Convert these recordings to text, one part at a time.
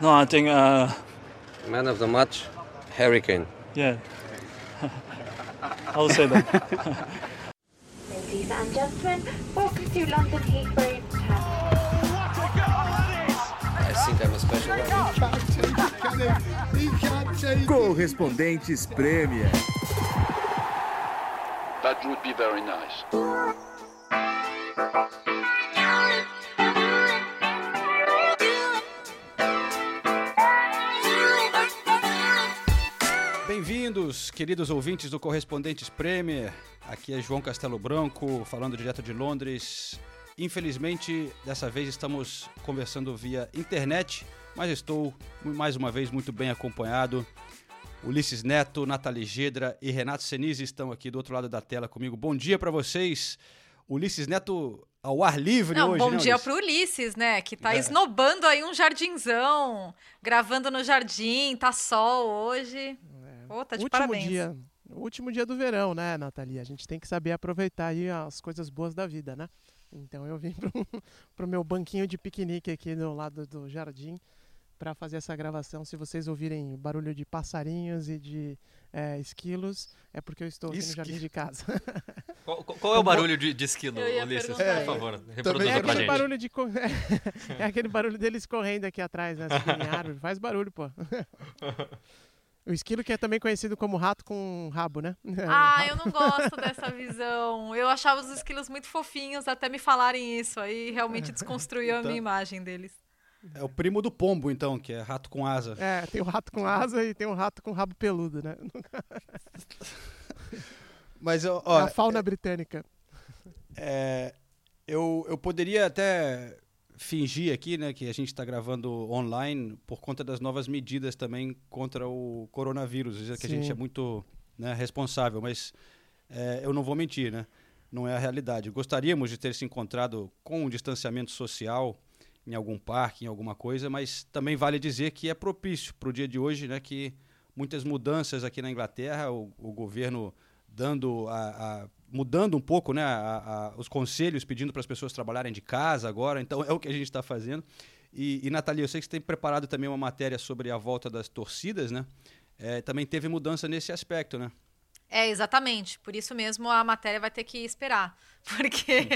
No, I think. Uh, Man of the match, Harry Kane. yeah. I'll say that. Ladies and gentlemen, welcome to London Heathrow Terminal. I think I'm a special one. Correspondentes Premier. That would be very nice. Bem-vindos, queridos ouvintes do Correspondentes Premier. Aqui é João Castelo Branco, falando direto de Londres. Infelizmente, dessa vez estamos conversando via internet, mas estou mais uma vez muito bem acompanhado. Ulisses Neto, Nathalie Gedra e Renato Senise estão aqui do outro lado da tela comigo. Bom dia para vocês. Ulisses Neto ao ar livre Não, hoje, bom né, dia Ulisses? pro Ulisses, né? Que tá É. esnobando aí um jardinzão, gravando no jardim, tá sol hoje. Pô, tá de último parabéns. dia, o último dia do verão, né, Nathalie? A gente tem que saber aproveitar aí as coisas boas da vida, né? Então eu vim pro, pro meu banquinho de piquenique aqui do lado do jardim para fazer essa gravação. Se vocês ouvirem barulho de passarinhos e de é, esquilos, é porque eu estou aqui Esqui- no jardim de casa. Qual, qual- é o barulho de, de esquilo, Ulisses? perguntar Por favor, É reproduza pra aquele gente. barulho de é aquele barulho deles correndo aqui atrás, né? Em árvore. Faz barulho, pô. O esquilo que é também conhecido como rato com rabo, né? Ah, eu não gosto dessa visão. Eu achava os esquilos muito fofinhos até me falarem isso. Aí realmente desconstruiu a Então- minha imagem deles. É o primo do pombo, então, que é rato com asa. É, tem o rato com asa e tem o rato com rabo peludo, né? Mas, ó, É a fauna britânica. É, eu, eu poderia até fingir aqui, né, que a gente está gravando online por conta das novas medidas também contra o coronavírus, dizer que a gente Sim. é muito né, responsável, mas é, eu não vou mentir, né? Não é a realidade. Gostaríamos de ter se encontrado com um distanciamento social em algum parque, em alguma coisa, mas também vale dizer que é propício para o dia de hoje, né, que muitas mudanças aqui na Inglaterra, o, o governo dando a, a- mudando um pouco né, a- a- os conselhos, pedindo para as pessoas trabalharem de casa agora. Então é o que a gente está fazendo. E, e Nathalie, eu sei que você tem preparado também uma matéria sobre a volta das torcidas, né? É, também teve mudança nesse aspecto, né? É, exatamente. Por isso mesmo a matéria vai ter que esperar. Porque,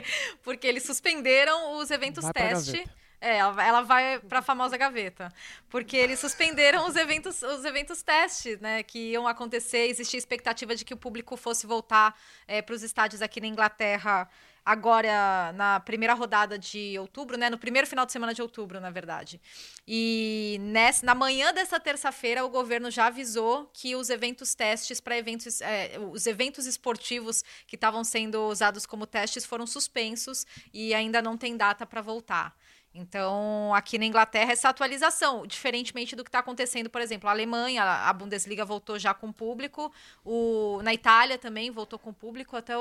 porque eles suspenderam os eventos Vai pra teste. É, ela, vai- para a famosa gaveta. Porque eles suspenderam os eventos, os eventos teste, né? Que iam acontecer. Existia expectativa de que o público fosse voltar para os estádios aqui na Inglaterra agora na primeira rodada de outubro, né? No primeiro final de semana de outubro, na verdade. E nessa, na manhã dessa terça-feira, o governo já avisou que os eventos testes para eventos, é, os eventos esportivos que estavam sendo usados como testes foram suspensos e ainda não tem data para voltar. Então, aqui na Inglaterra, essa atualização, diferentemente do que está acontecendo, por exemplo, a Alemanha, a Bundesliga voltou já com público, o, na Itália também voltou com público, até o,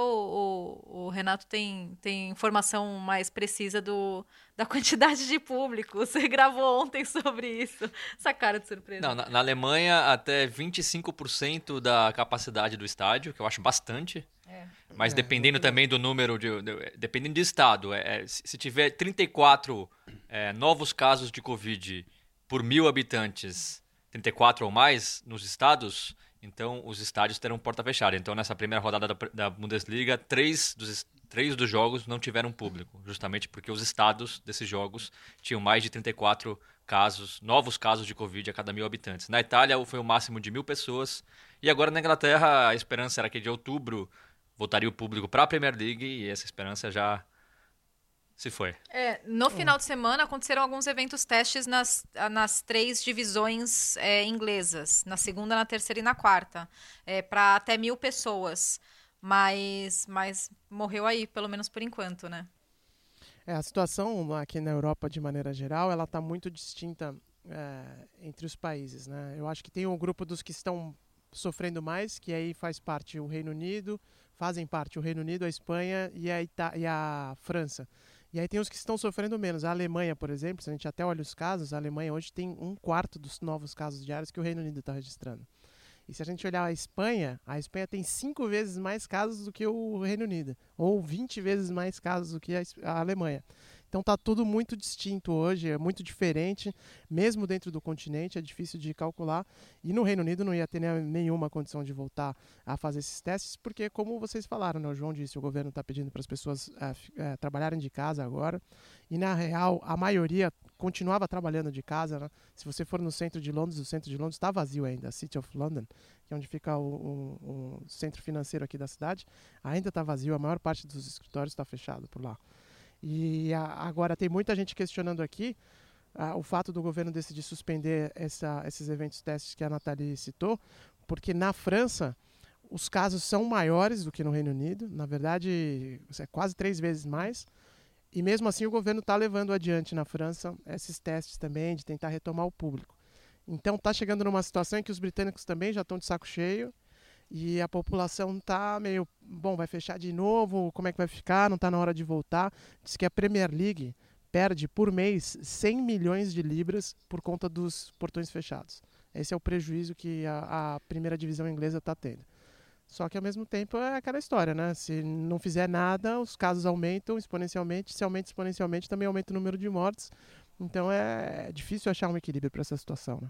o- o Renato tem, tem informação mais precisa do, da quantidade de público. Você gravou ontem sobre isso. Essa cara de surpresa. Não, na, na Alemanha, até 25% da capacidade do estádio, que eu acho bastante. É. Mas É, dependendo também do número, de, de- dependendo do estado, é, é, se tiver 34 é, novos casos de Covid por mil habitantes, 34 ou mais nos estados, então os estádios terão porta fechada. Então nessa primeira rodada da, da Bundesliga, três dos, três dos jogos não tiveram público, justamente porque os estados desses jogos tinham mais de 34 casos, novos casos de Covid a cada mil habitantes. Na Itália foi o máximo de mil pessoas, e agora na Inglaterra a esperança era que de outubro voltaria o público para a Premier League e essa esperança já se foi. É, no final de semana aconteceram alguns eventos testes nas, nas três divisões é, inglesas, na segunda, na terceira e na quarta, para até mil pessoas. Mas, mas morreu aí, pelo menos por enquanto, né? É, a situação aqui na Europa, de maneira geral, ela está muito distinta é, entre os países, né? Eu acho que tem um grupo dos que estão sofrendo mais, que aí faz parte o Reino Unido, fazem parte o Reino Unido, a Espanha e a, Ita e a França. E aí tem os que estão sofrendo menos. A Alemanha, por exemplo, se a gente até olha os casos, a Alemanha hoje tem um quarto dos novos casos diários que o Reino Unido está registrando. E se a gente olhar a Espanha, a Espanha tem cinco vezes mais casos do que o Reino Unido, ou 20 vezes mais casos do que a a Alemanha. Então tá tudo muito distinto hoje, é muito diferente, mesmo dentro do continente, é difícil de calcular. E no Reino Unido não ia ter nenhuma condição de voltar a fazer esses testes, porque, como vocês falaram, né, o João disse, o governo está pedindo para as pessoas é, é, trabalharem de casa agora. E na real, a maioria continuava trabalhando de casa. Né? Se você for no centro de Londres, o centro de Londres está vazio ainda, City of London, que é onde fica o, o, o centro financeiro aqui da cidade, ainda está vazio. A maior parte dos escritórios está fechado por lá. E a, agora tem muita gente questionando aqui a, o fato do governo decidir suspender essa, esses eventos testes que a Nathalie citou, porque na França os casos são maiores do que no Reino Unido, na verdade é quase três vezes mais. E mesmo assim o governo está levando adiante na França esses testes também de tentar retomar o público. Então está chegando numa situação em que os britânicos também já estão de saco cheio e a população está meio, bom, vai fechar de novo, como é que vai ficar? Não está na hora de voltar. Diz que a Premier League perde por mês 100 milhões de libras por conta dos portões fechados. Esse é o prejuízo que a, a primeira divisão inglesa está tendo. Só que ao mesmo tempo é aquela história, né? Se não fizer nada, os casos aumentam exponencialmente. Se aumenta exponencialmente, também aumenta o número de mortes. Então é difícil achar um equilíbrio para essa situação, né?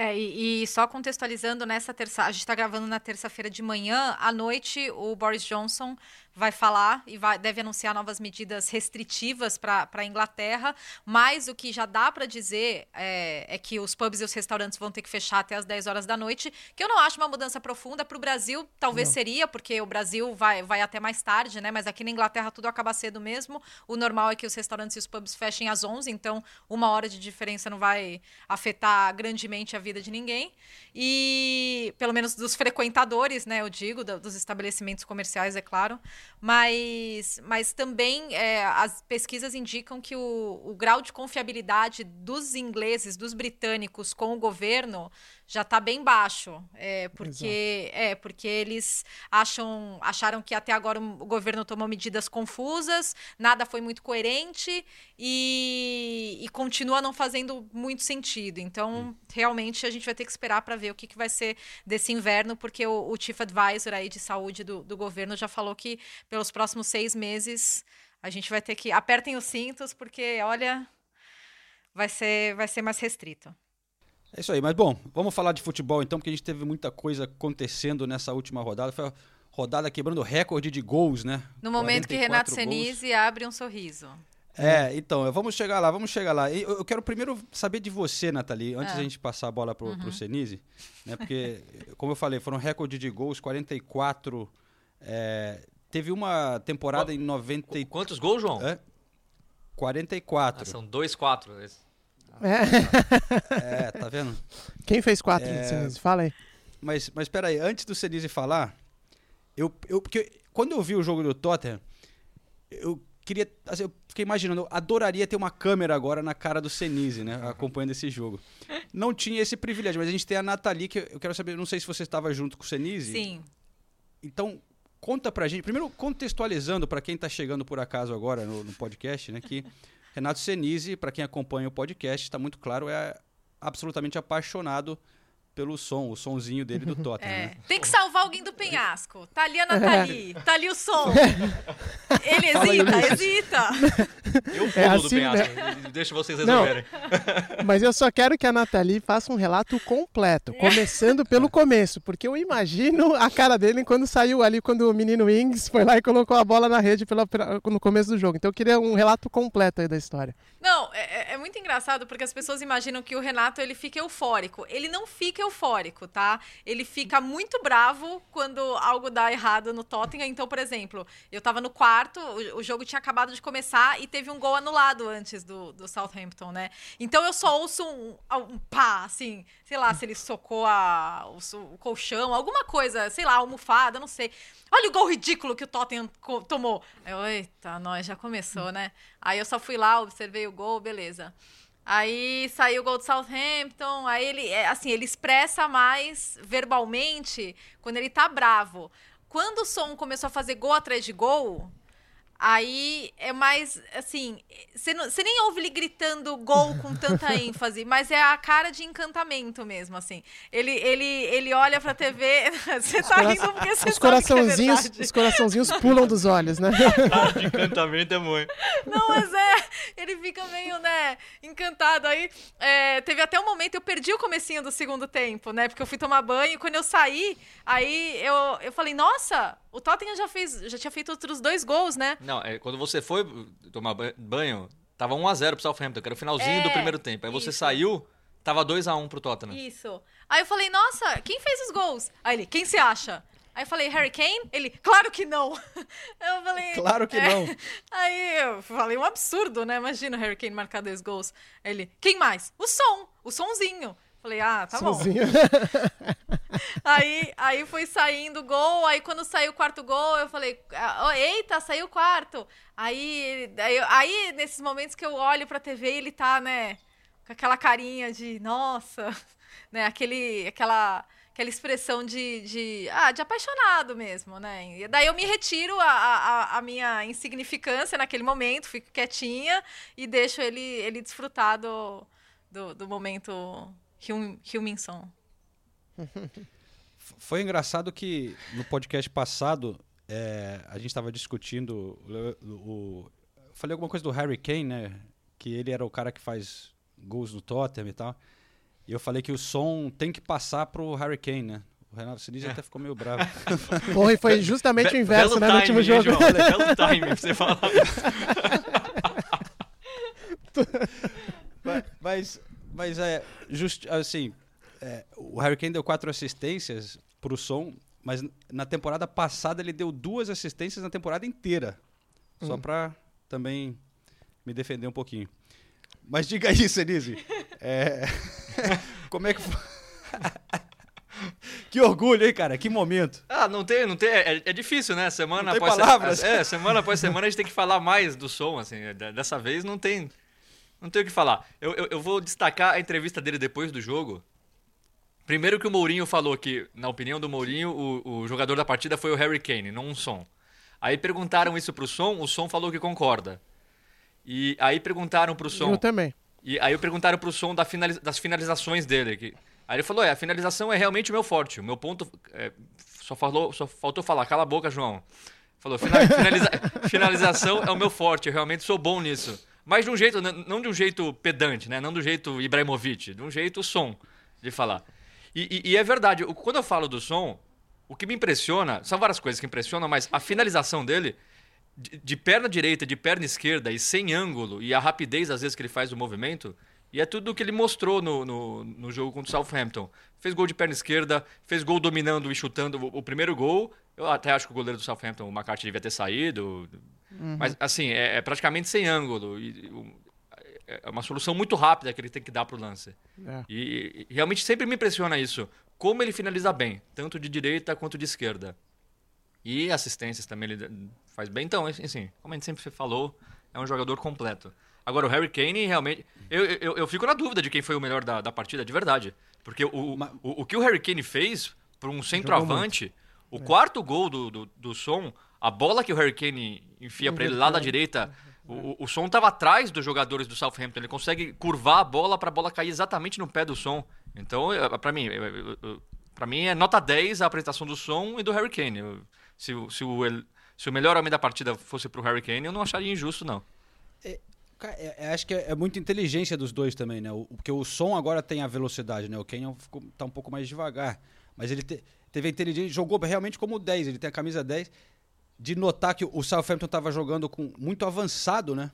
É, e, e, só contextualizando nessa terça, a gente está gravando na terça-feira de manhã, à noite o Boris Johnson vai falar e vai, deve anunciar novas medidas restritivas para a Inglaterra, mas o que já dá para dizer é, é, que os pubs e os restaurantes vão ter que fechar até as 10 horas da noite, que eu não acho uma mudança profunda. Para o Brasil, talvez não. seria, porque o Brasil vai, vai até mais tarde, né? Mas aqui na Inglaterra tudo acaba cedo mesmo. O normal é que os restaurantes e os pubs fechem às 11, então uma hora de diferença não vai afetar grandemente a vida de ninguém. E, pelo menos dos frequentadores, né? Eu digo, dos estabelecimentos comerciais, é claro mas, mas também é, as pesquisas indicam que o, o grau de confiabilidade dos ingleses, dos britânicos com o governo já está bem baixo, é, porque é porque eles acham acharam que até agora o governo tomou medidas confusas, nada foi muito coerente e, e continua não fazendo muito sentido. Então, hum. realmente a gente vai ter que esperar para ver o que, que vai ser desse inverno, porque o, o chief advisor aí de saúde do, do governo já falou que pelos próximos seis meses a gente vai ter que apertem os cintos, porque olha, vai ser vai ser mais restrito. É isso aí, mas bom, vamos falar de futebol então, porque a gente teve muita coisa acontecendo nessa última rodada. Foi a rodada quebrando recorde de gols, né? No momento que Renato Senise abre um sorriso. É, então, vamos chegar lá, vamos chegar lá. Eu quero primeiro saber de você, Nathalie, antes é. da gente passar a bola pro, uhum. pro Senise, né? Porque, como eu falei, foram recorde de gols, 44. É, teve uma temporada Qu em 90. Quantos gols, João? É, 44. Ah, são dois, quatro. É. é, tá vendo? Quem fez quatro é... Senise? Fala aí. Mas, mas peraí, antes do Senise falar, eu, eu, porque quando eu vi o jogo do Tottenham, eu queria. Assim, eu fiquei imaginando, eu adoraria ter uma câmera agora na cara do Senise, né? Acompanhando esse jogo. Não tinha esse privilégio, mas a gente tem a Nathalie, que eu quero saber, não sei se você estava junto com o Senise. Sim. Então, conta pra gente, primeiro contextualizando para quem tá chegando por acaso agora no, no podcast, né? Que Renato Senise, para quem acompanha o podcast, está muito claro, é absolutamente apaixonado pelo som, o sonzinho dele do Tottenham. É. Né? Tem que salvar alguém do penhasco. Tá ali a Nathalie, tá ali o som. Ele hesita, hesita. Eu pulo é assim, do penhasco, né? deixa vocês resolverem. Não, mas eu só quero que a Nathalie faça um relato completo, começando pelo começo, porque eu imagino a cara dele quando saiu ali, quando o menino Wings foi lá e colocou a bola na rede pela, no começo do jogo. Então eu queria um relato completo aí da história. Não, é, é muito engraçado porque as pessoas imaginam que o Renato ele fica eufórico. Ele não fica eufórico, tá? Ele fica muito bravo quando algo dá errado no Tottenham. Então, por exemplo, eu tava no quarto, o, o jogo tinha acabado de começar e teve um gol anulado antes do, do Southampton, né? Então eu só ouço um, um pá, assim, sei lá, se ele socou a, o, o colchão, alguma coisa, sei lá, almofada, não sei. Olha o gol ridículo que o Tottenham tomou. Eita, nós já começou, né? Aí eu só fui lá, observei o gol, beleza. Aí saiu o gol do Southampton, aí ele, é, assim, ele expressa mais verbalmente quando ele tá bravo. Quando o som começou a fazer gol atrás de gol, Aí é mais assim, você nem ouve ele gritando gol com tanta ênfase, mas é a cara de encantamento mesmo, assim. Ele, ele, ele olha pra TV, você tá cora- rindo porque você Os sabe coraçãozinhos, que é os coraçãozinhos pulam dos olhos, né? de encantamento é muito. Não, mas é, ele fica meio, né, encantado. Aí é, teve até um momento, eu perdi o comecinho do segundo tempo, né, porque eu fui tomar banho, e quando eu saí, aí eu, eu falei, nossa, o Tottenham já fez, já tinha feito outros dois gols, né? Não, é, quando você foi tomar ba- banho, tava 1x0 pro Southampton, que era o finalzinho É, do primeiro tempo. Aí você isso. saiu, tava 2x1 pro Tottenham. Isso. Aí eu falei, nossa, quem fez os gols? Aí ele, quem você acha? Aí eu falei, Harry Kane? Ele, claro que não. Eu falei. Claro que "É." não. Aí eu falei, um absurdo, né? Imagina o Harry Kane marcar dois gols. Aí ele, quem mais? O som, o sonzinho. Falei, ah, tá bom. Sozinho. Aí, aí foi saindo o gol, aí quando saiu o quarto gol, eu falei, ah, oh, eita, saiu o quarto. Aí, aí, aí, nesses momentos que eu olho pra TV, ele tá, né, com aquela carinha de, nossa, né, aquele, aquela, aquela expressão de, de, ah, de apaixonado mesmo, né. E daí eu me retiro a, a, a minha insignificância naquele momento, fico quietinha e deixo ele, ele desfrutar do, do, do momento Hilminson. Foi engraçado que no podcast passado é, a gente estava discutindo o, o- falei alguma coisa do Harry Kane, né? Que ele era o cara que faz gols do Tottenham e tal. E eu falei que o som tem que passar pro Harry Kane, né? O Renato Sinise até ficou meio bravo. Porra, e foi justamente o inverso, né, no último jogo. João? Belo time pra você falar isso. Mas- mas, mas é, just, assim, é, o Harry Kane deu quatro assistências pro som, mas na temporada passada ele deu duas assistências na temporada inteira. Só pra também me defender um pouquinho. Mas diga aí, Senise. é, como é que foi? que orgulho, hein, cara? Que momento. Ah, não tem, não tem. É, é difícil, né? Semana Não tem após palavras. É, semana após semana a gente tem que falar mais do som, assim. D- Dessa vez não tem. Não tem o que falar. Eu, eu, eu vou destacar a entrevista dele depois do jogo. Primeiro que o Mourinho falou que, na opinião do Mourinho, o, o jogador da partida foi o Harry Kane, não um som. Aí perguntaram isso pro som, o som falou que concorda. E aí perguntaram pro som. Eu também. E aí perguntaram pro som da finaliza- das finalizações dele. Que... Aí ele falou: é, a finalização é realmente o meu forte. O meu ponto. é, só, falou, só faltou falar, cala a boca, João. Falou: "Fina- finaliza- finalização é o meu forte, eu realmente sou bom nisso. Mas de um jeito, não de um jeito pedante, né? Não do jeito Ibrahimovic, de um jeito som de falar. E, e- e é verdade, quando eu falo do som, o que me impressiona, são várias coisas que impressionam, mas a finalização dele, de, de perna direita, de perna esquerda e sem ângulo, e a rapidez às vezes que ele faz o movimento, e é tudo o que ele mostrou no, no, no jogo contra o Southampton. Fez gol de perna esquerda, fez gol dominando e chutando o, o primeiro gol. Eu até acho que o goleiro do Southampton, o McCarthy, devia ter saído. Mas, assim, é, é praticamente sem ângulo. E, um, é uma solução muito rápida que ele tem que dar pro lance. É. E, e realmente sempre me impressiona isso. Como ele finaliza bem, tanto de direita quanto de esquerda. E assistências também ele faz bem. Então, assim, como a gente sempre falou, é um jogador completo. Agora, o Harry Kane, realmente. Eu, eu, eu fico na dúvida de quem foi o melhor da, da partida, de verdade. Porque o, Ma- o, o que o Harry Kane fez para um centroavante, o quarto gol do, do, do som, a bola que o Harry Kane enfia para ele lá da direita, o, o- o som estava atrás dos jogadores do Southampton. Ele consegue curvar a bola para a bola cair exatamente no pé do som. Então, para mim, pra mim é nota 10 a apresentação do som e do Harry Kane. Se, o- se, o, se o melhor homem da partida fosse pro Harry Kane, eu não acharia injusto, não. Cara, é- é- acho que é, é muita inteligência dos dois também, né? O, porque o som agora tem a velocidade, né? O Kenyon ficou, tá um pouco mais devagar. Mas ele te- teve a inteligência, jogou realmente como 10, ele tem a camisa 10. De notar que o Southampton estava jogando com muito avançado, né?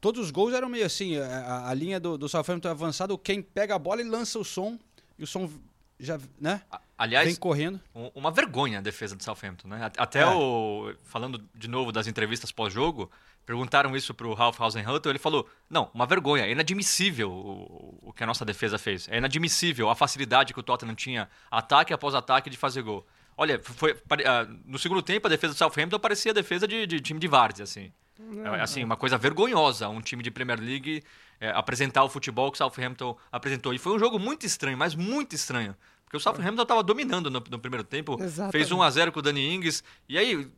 Todos os gols eram meio assim, a, a- a linha do, do Southampton é avançado, quem pega a bola e lança o som, e o som já, né? A- Aliás, Vem correndo. um- uma vergonha a defesa do Southampton, né? Até É. o. Falando de novo das entrevistas pós-jogo, perguntaram isso pro Ralph Hasenhuttl, ele falou: não, uma vergonha, é inadmissível o, o que a nossa defesa fez. É inadmissível a facilidade que o Tottenham tinha, ataque após ataque, de fazer gol. Olha, foi, ah, no segundo tempo a defesa do Southampton parecia a defesa de, de time de várzea, assim. É, assim, uma coisa vergonhosa um time de Premier League é, apresentar o futebol que o Southampton apresentou. E foi um jogo muito estranho, mas muito estranho. Porque o Southampton estava dominando no, no primeiro tempo, Exatamente. fez 1 a 0 com o Dani Ings, e aí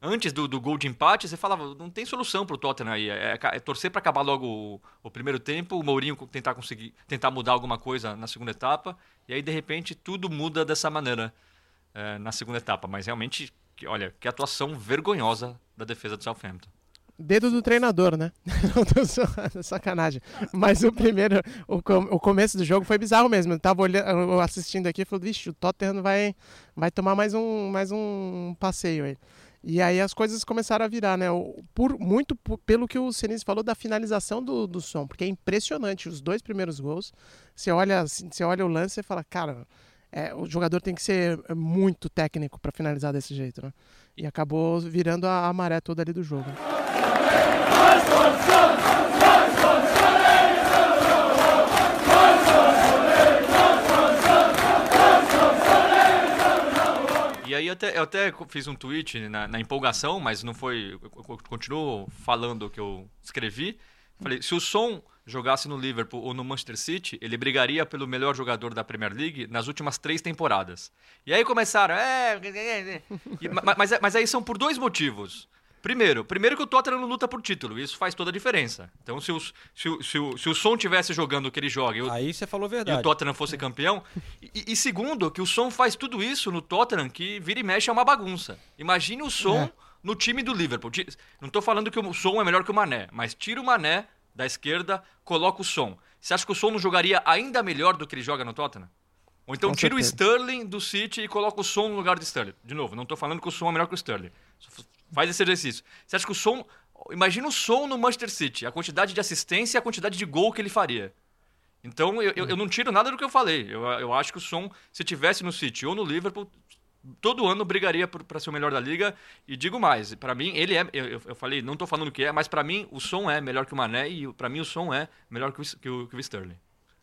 antes do, do gol de empate, você falava, não tem solução pro Tottenham aí. É, é- é torcer para acabar logo o, o primeiro tempo, o Mourinho tentar conseguir tentar mudar alguma coisa na segunda etapa, e aí de repente tudo muda dessa maneira é, na segunda etapa. Mas realmente, olha, que atuação vergonhosa da defesa do Southampton. Dedo do treinador, né? Não tô zoando, sacanagem. Mas o primeiro, o, com- o começo do jogo foi bizarro mesmo. Eu tava olhando, assistindo aqui e falei, vixe, o Tottenham vai, vai tomar mais um, mais um passeio aí. E aí as coisas começaram a virar, né? Por, muito por- pelo que o Senise falou da finalização do, do som, porque é impressionante. Os dois primeiros gols, você olha, assim, você olha o lance e fala, cara, é, o jogador tem que ser muito técnico para finalizar desse jeito, né? E acabou virando a, a maré toda ali do jogo. E aí até, eu até fiz um tweet na, na empolgação, mas não foi. Eu, eu continuo falando o que eu escrevi. Falei, se o Son jogasse no Liverpool ou no Manchester City, ele brigaria pelo melhor jogador da Premier League nas últimas três temporadas. E aí começaram. É, e- ma- mas, mas aí são por dois motivos. Primeiro, primeiro que o Tottenham não luta por título, isso faz toda a diferença. Então, se o, se o, se o, se o Son tivesse jogando o que ele joga, e o, Aí você falou a e o verdade. Tottenham fosse campeão. E, e segundo, que o Som faz tudo isso no Tottenham, que vira e mexe é uma bagunça. Imagine o Som É. no time do Liverpool. Não tô falando que o Som é melhor que o Mané, mas tira o Mané da esquerda, coloca o Som. Você acha que o Som não jogaria ainda melhor do que ele joga no Tottenham? Ou então Com tira o certeza. Sterling do City e coloca o Som no lugar do Sterling. De novo, não tô falando que o Som é melhor que o Sterling. Faz esse exercício. Você acha que o Som... Imagina o Som no Manchester City, a quantidade de assistência e a quantidade de gol que ele faria. Então eu, eu, não tiro nada do que eu falei. Eu, eu acho que o Som, se tivesse no City ou no Liverpool, todo ano brigaria para ser o melhor da liga. E digo mais, para mim ele é. Eu, eu- falei, não tô falando que é, mas para mim o Som é melhor que o Mané e para mim o Som é melhor que o, que o, que o Sterling.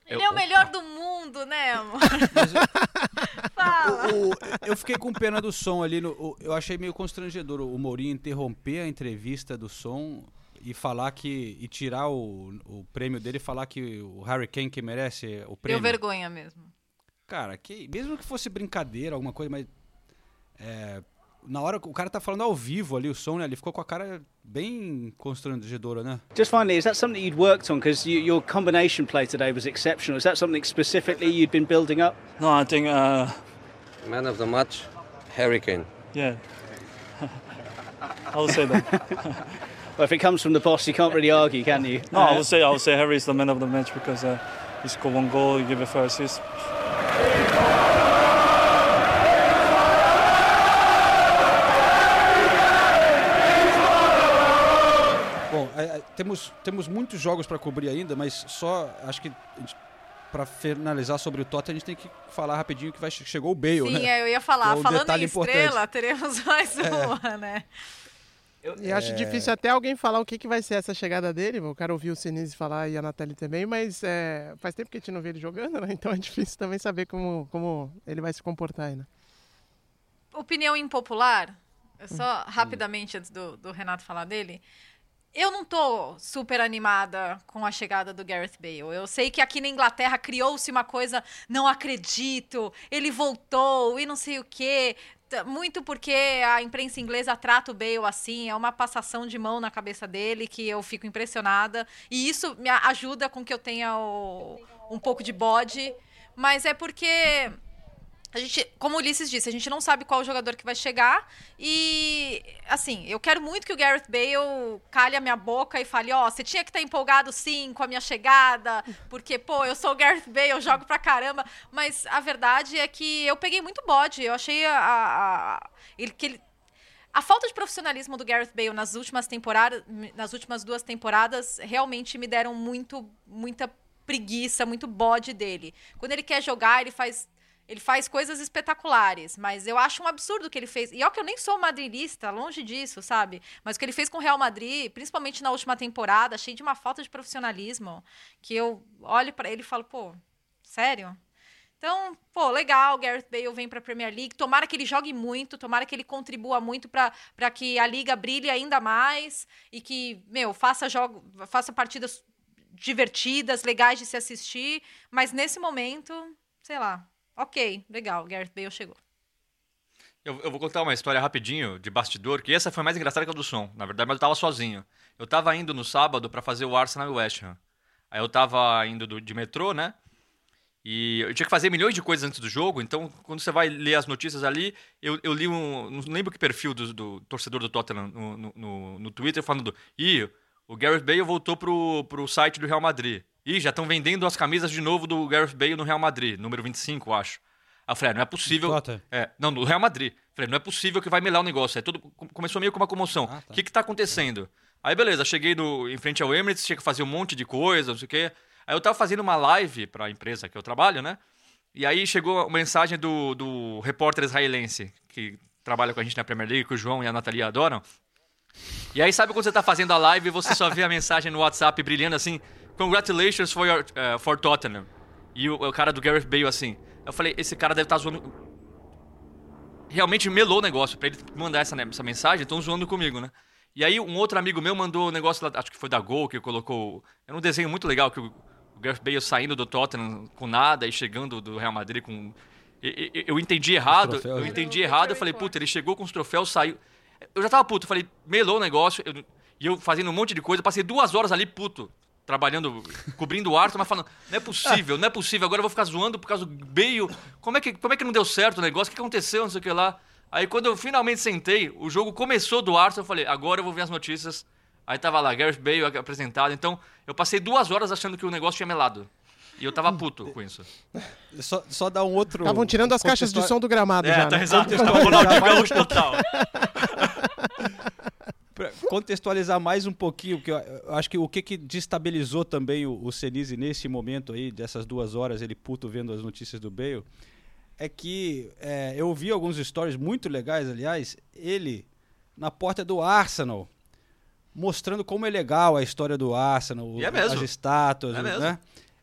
Ele Eu- é o melhor do mundo, né, amor? Fala. O- o- eu fiquei com pena do som ali. no- o- eu achei meio constrangedor o Mourinho interromper a entrevista do som e falar que. e tirar o, o prêmio dele e falar que o Harry Kane que merece o Deu prêmio. vergonha mesmo. Cara, que, mesmo que fosse brincadeira, alguma coisa, mas. é, na hora que o cara tá falando ao vivo ali, o som, né? Ele ficou com a cara bem constrangedora, né? Just finally, is that something you'd worked on? Because you, your combination play today was exceptional. Is that something specifically you'd been building up? No, I think, uh, Man of the match, Harry Kane. yeah. I'll say that. Well, if it comes from the boss, you can't really argue, can you? No, I would say I would say Harry is the man of the match because uh, he scored one goal, he gave a first assist. Temos, temos muitos jogos para cobrir ainda, mas só acho que para finalizar sobre o Tottenham, a gente tem que falar rapidinho que vai, chegou o Bale, Sim, né? é, eu ia falar. É um Falando em importante. estrela, teremos mais É. uma, né? E acho difícil até alguém falar o que, que vai ser essa chegada dele. Eu quero ouvir o Sinise falar e a Nathalie também, mas é, faz tempo que a gente não vê ele jogando, né? Então é difícil também saber como, como ele vai se comportar aí, né? Opinião impopular, é só rapidamente antes do, do Renato falar dele. Eu não tô super animada com a chegada do Gareth Bale. Eu sei que aqui na Inglaterra criou-se uma coisa, não acredito, ele voltou e não sei o quê. Muito porque a imprensa inglesa trata o Bale assim, é uma passação de mão na cabeça dele que eu fico impressionada. E isso me ajuda com que eu tenha o- um pouco de bode. Mas é porque a gente, como o Ulisses disse, a gente não sabe qual jogador que vai chegar. E, assim, eu quero muito que o Gareth Bale calhe a minha boca e fale: Ó, você tinha que estar empolgado sim com a minha chegada, porque, pô, eu sou o Gareth Bale, eu jogo pra caramba. Mas a verdade é que eu peguei muito bode. Eu achei a, a- a- ele, que ele. A falta de profissionalismo do Gareth Bale nas últimas temporadas, nas últimas duas temporadas, realmente me deram muito, muita preguiça, muito bode dele. Quando ele quer jogar, ele faz ele faz coisas espetaculares, mas eu acho um absurdo o que ele fez. E ó que eu nem sou madrilista, longe disso, sabe? Mas o que ele fez com o Real Madrid, principalmente na última temporada, achei de uma falta de profissionalismo, que eu olho pra ele e falo, pô, sério? Então, pô, legal, Gareth Bale vem pra Premier League. Tomara que ele jogue muito, tomara que ele contribua muito pra que a liga brilhe ainda mais e que, meu, faça jogo, faça partidas divertidas, legais de se assistir, mas nesse momento, sei lá. OK, legal, Gareth Bale chegou. Eu, eu vou contar uma história rapidinho de bastidor, que essa foi mais engraçada que a do som, na verdade, mas eu tava sozinho. Eu tava indo no sábado pra fazer o Arsenal e West Ham. Aí eu tava indo do- de metrô, né? E eu tinha que fazer milhões de coisas antes do jogo, então quando você vai ler as notícias ali, eu, eu li um. Não lembro que perfil do, do torcedor do Tottenham no, no, no, no Twitter falando: Ih, o Gareth Bale voltou pro, pro site do Real Madrid. Ih, já estão vendendo as camisas de novo do Gareth Bale no Real Madrid, número 25, eu acho. Aí eu falei: ah, não é possível. É, não, no Real Madrid. Falei, não é possível que vai melar o negócio. É tudo, com- começou meio com uma comoção. O Ah, tá. que que tá acontecendo? Aí beleza, cheguei no, em frente ao Emirates, tinha que fazer um monte de coisa, não sei o quê. Aí eu tava fazendo uma live pra empresa que eu trabalho, né? E aí chegou uma mensagem do, do repórter israelense, que trabalha com a gente na Premier League, que o João e a Natalia adoram. E aí sabe quando você tá fazendo a live e você só vê a mensagem no WhatsApp brilhando assim, congratulations for, your, eh, for Tottenham. E o, o cara do Gareth Bale assim. Eu falei, esse cara deve estar zoando realmente melou o negócio pra ele mandar essa, essa mensagem, estão zoando comigo, né? E aí um outro amigo meu mandou um negócio lá, acho que foi da Gol, que colocou. Era um desenho muito legal, que o, o Gareth Bale saindo do Tottenham com nada e chegando do Real Madrid com. e- e- Eu entendi errado, eu né? entendi errado, eu falei, puta, ele chegou com os troféus, saiu. Eu já tava puto, eu falei, melou o negócio, eu- e eu fazendo um monte de coisa, passei duas horas ali puto, trabalhando, cobrindo o Arthur, mas falando, não é possível, não é possível, agora eu vou ficar zoando por causa do Bale, como é que, como é que não deu certo o negócio, o que aconteceu, não sei o que lá. Aí quando eu finalmente sentei, o jogo começou do Arthur, eu falei, agora eu vou ver as notícias. Aí tava lá, Gareth Bale apresentado, então eu passei duas horas achando que o negócio tinha melado. E eu tava puto com isso. Só, só dar um outro. Estavam tirando as caixas de som do gramado É, já, tá né? exato, Ronaldinho mais- Gaúcho total. Pra contextualizar mais um pouquinho, porque eu acho que o que, que destabilizou também o, o Senise nesse momento aí, dessas duas horas, ele puto vendo as notícias do Bale, é que é, eu vi alguns stories muito legais, aliás, ele na porta do Arsenal, mostrando como é legal a história do Arsenal, é as estátuas, É né?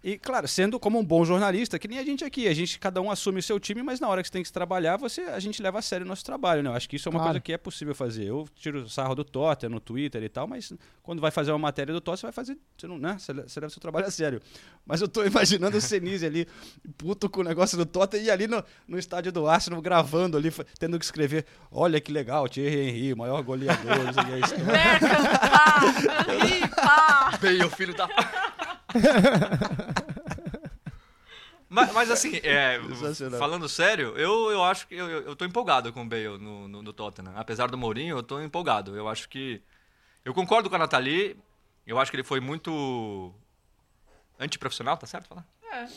E, claro, sendo como um bom jornalista, que nem a gente aqui, a gente, cada um assume o seu time, mas na hora que você tem que se trabalhar, você, a gente leva a sério o nosso trabalho, né? Eu acho que isso é uma Claro. coisa que é possível fazer. Eu tiro sarro do Tottenham no Twitter e tal, mas quando vai fazer uma matéria do Tottenham, você vai fazer, você não, né? Você, le- você leva seu trabalho a sério. Mas eu tô imaginando o Senise ali, puto com o negócio do Tottenham, e ali no, no estádio do Arsenal, gravando ali, tendo que escrever, olha que legal, Thierry Henry, maior goleador, não sei o que é isso. Bale, filho da. Mas, mas assim, é, falando sério, eu, eu acho que eu, eu tô empolgado com o Bale no, no, no Tottenham. Apesar do Mourinho, eu tô empolgado. Eu acho que. Eu concordo com a Nathalie. Eu acho que ele foi muito antiprofissional, tá certo falar?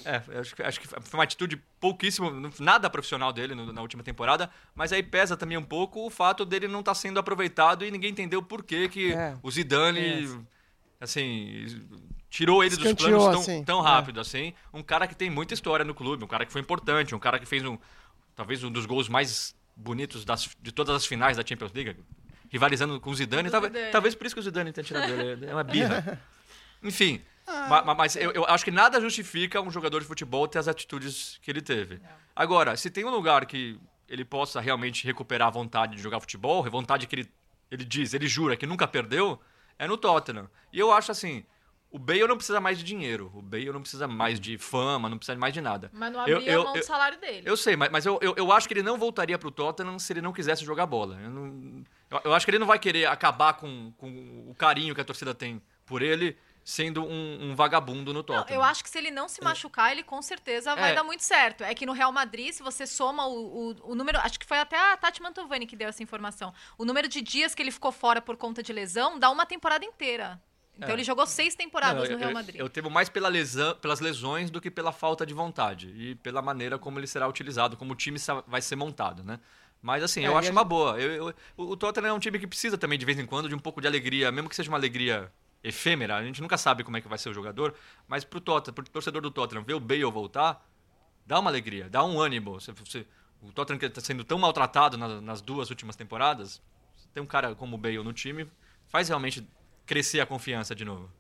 É, eu acho, que- acho que foi uma atitude pouquíssimo, nada profissional dele no- na última temporada, mas aí pesa também um pouco o fato dele não estar sendo aproveitado e ninguém entendeu por que, que É. o Zidane, assim, tirou ele dos planos tão, assim, tão é. rápido, assim. Um cara que tem muita história no clube, um cara que foi importante, um cara que fez um, talvez um dos gols mais bonitos das- de todas as finais da Champions League, rivalizando com o Zidane. Talvez, Zidane. talvez por isso que o Zidane tenha tirado ele, é uma birra. Enfim, Ah. ma- ma- mas eu, eu acho que nada justifica um jogador de futebol ter as atitudes que ele teve. Agora, se tem um lugar que ele possa realmente recuperar a vontade de jogar futebol, a vontade que ele, ele diz, ele jura que nunca perdeu, é no Tottenham. E eu acho assim, o Bale não precisa mais de dinheiro, o Bale não precisa mais de fama, não precisa mais de nada. Mas não Eu- abria eu- mão do eu- salário dele. Eu sei, mas, mas eu, eu, eu acho que ele não voltaria pro Tottenham se ele não quisesse jogar bola. Eu, não- eu- eu acho que ele não vai querer acabar com, com o carinho que a torcida tem por ele sendo um, um vagabundo no Não, Tottenham. eu acho que se ele não se machucar, ele com certeza vai É. dar muito certo. É que no Real Madrid, se você soma o, o, o número. Acho que foi até a Tati Mantovani que deu essa informação. O número de dias que ele ficou fora por conta de lesão dá uma temporada inteira. Então É. ele jogou seis temporadas Não, no Real Madrid. Eu, eu temo mais pela lesão, pelas lesões do que pela falta de vontade e pela maneira como ele será utilizado, como o time vai ser montado, né? Mas assim, É, eu acho a uma boa. Eu- o Tottenham é um time que precisa também de vez em quando de um pouco de alegria, mesmo que seja uma alegria efêmera. A gente nunca sabe como é que vai ser o jogador, mas pro Tottenham, pro torcedor do Tottenham ver o Bale voltar, dá uma alegria, dá um ânimo. Você- você- o Tottenham que está sendo tão maltratado na- nas duas últimas temporadas, tem um cara como o Bale no time, faz realmente crescer a confiança de novo.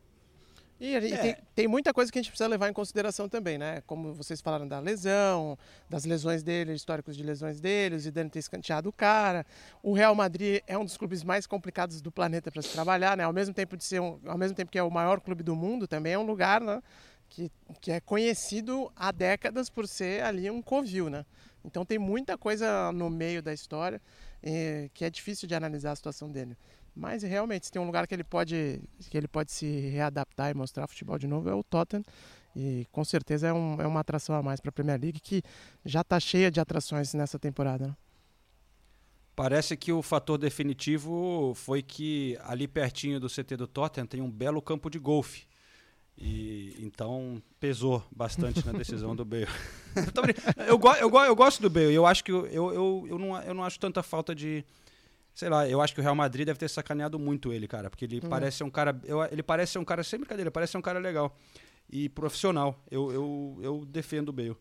E, e É. tem, tem muita coisa que a gente precisa levar em consideração também, né? Como vocês falaram da lesão, das lesões dele, históricos de lesões dele, o Zidane ter escanteado o cara. O Real Madrid é um dos clubes mais complicados do planeta para se trabalhar, né? Ao mesmo tempo de ser um, ao mesmo tempo que é o maior clube do mundo, também é um lugar, né? Que, que é conhecido há décadas por ser ali um covil, né? Então tem muita coisa no meio da história eh, que é difícil de analisar a situação dele. Mas realmente, se tem um lugar que ele pode, que ele pode se readaptar e mostrar futebol de novo, é o Tottenham. E com certeza é, um, é uma atração a mais para a Premier League, que já está cheia de atrações nessa temporada. Né? Parece que o fator definitivo foi que ali pertinho do CT do Tottenham tem um belo campo de golfe. E então pesou bastante na decisão do Bale. eu, go, eu, go, eu gosto do Bale, eu acho que eu, eu, eu, não, eu não acho tanta falta de. Sei lá, eu acho que o Real Madrid deve ter sacaneado muito ele, cara. Porque ele hum. parece ser um cara. Eu, ele parece ser um cara, sem brincadeira, ele parece ser um cara legal e profissional. Eu, eu, eu defendo o Bale.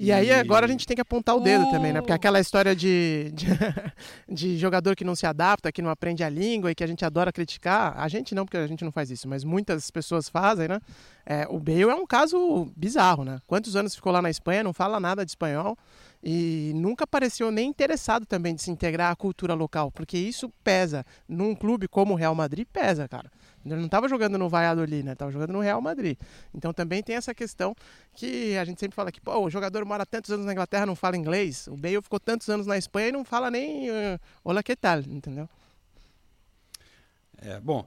E, aí agora a gente tem que apontar o dedo também, né? Porque aquela história de, de, de, jogador que não se adapta, que não aprende a língua e que a gente adora criticar, a gente não, porque a gente não faz isso, mas muitas pessoas fazem, né? É, o Bale é um caso bizarro, né? Quantos anos ficou lá na Espanha, não fala nada de espanhol e nunca pareceu nem interessado também de se integrar à cultura local, porque isso pesa. Num clube como o Real Madrid, pesa, cara. Ele não estava jogando no Valladolid, né? Estava jogando no Real Madrid. Então também tem essa questão que a gente sempre fala que pô, o jogador mora tantos anos na Inglaterra não fala inglês. O Bale ficou tantos anos na Espanha e não fala nem uh, olá que tal, entendeu? É, bom,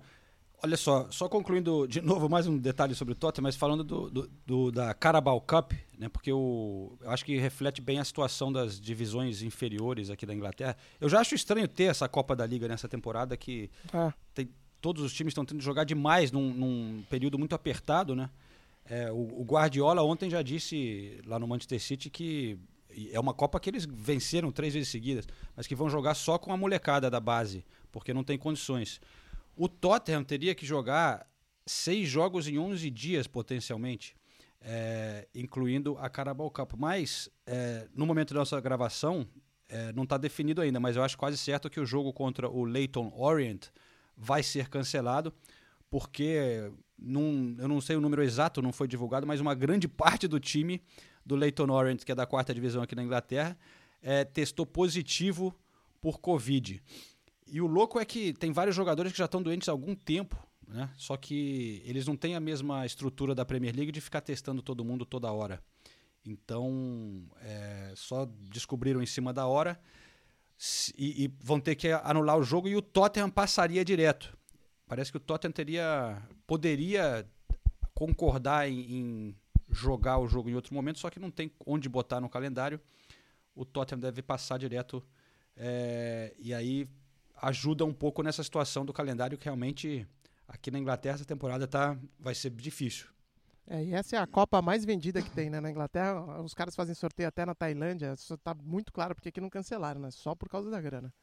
olha só, só concluindo de novo mais um detalhe sobre o Tottenham, mas falando do, do, do, da Carabao Cup, né, porque eu, eu acho que reflete bem a situação das divisões inferiores aqui da Inglaterra. Eu já acho estranho ter essa Copa da Liga nessa temporada que é. tem, todos os times estão tendo que jogar demais num, num período muito apertado, né? É, o, o, Guardiola ontem já disse lá no Manchester City que é uma Copa que eles venceram três vezes seguidas, mas que vão jogar só com a molecada da base, porque não tem condições. O Tottenham teria que jogar seis jogos em 11 dias, potencialmente, é, incluindo a Carabao Cup. Mas, é, no momento da nossa gravação, é, não está definido ainda, mas eu acho quase certo que o jogo contra o Leighton Orient vai ser cancelado, porque num, eu não sei o número exato, não foi divulgado, mas uma grande parte do time do Leighton Orient, que é da quarta divisão aqui na Inglaterra, é, testou positivo por Covid. E o louco é que tem vários jogadores que já estão doentes há algum tempo, né? Só que eles não têm a mesma estrutura da Premier League de ficar testando todo mundo toda hora. Então, é, só descobriram em cima da hora e, e, vão ter que anular o jogo e o Tottenham passaria direto. Parece que o Tottenham teria, poderia concordar em, em jogar o jogo em outro momento, só que não tem onde botar no calendário. O Tottenham deve passar direto é, e aí ajuda um pouco nessa situação do calendário que realmente aqui na Inglaterra essa temporada tá, vai ser difícil. É, e essa é a Copa mais vendida que tem, né? Na Inglaterra, os caras fazem sorteio até na Tailândia. Isso tá muito claro porque aqui não cancelaram, né? Só por causa da grana.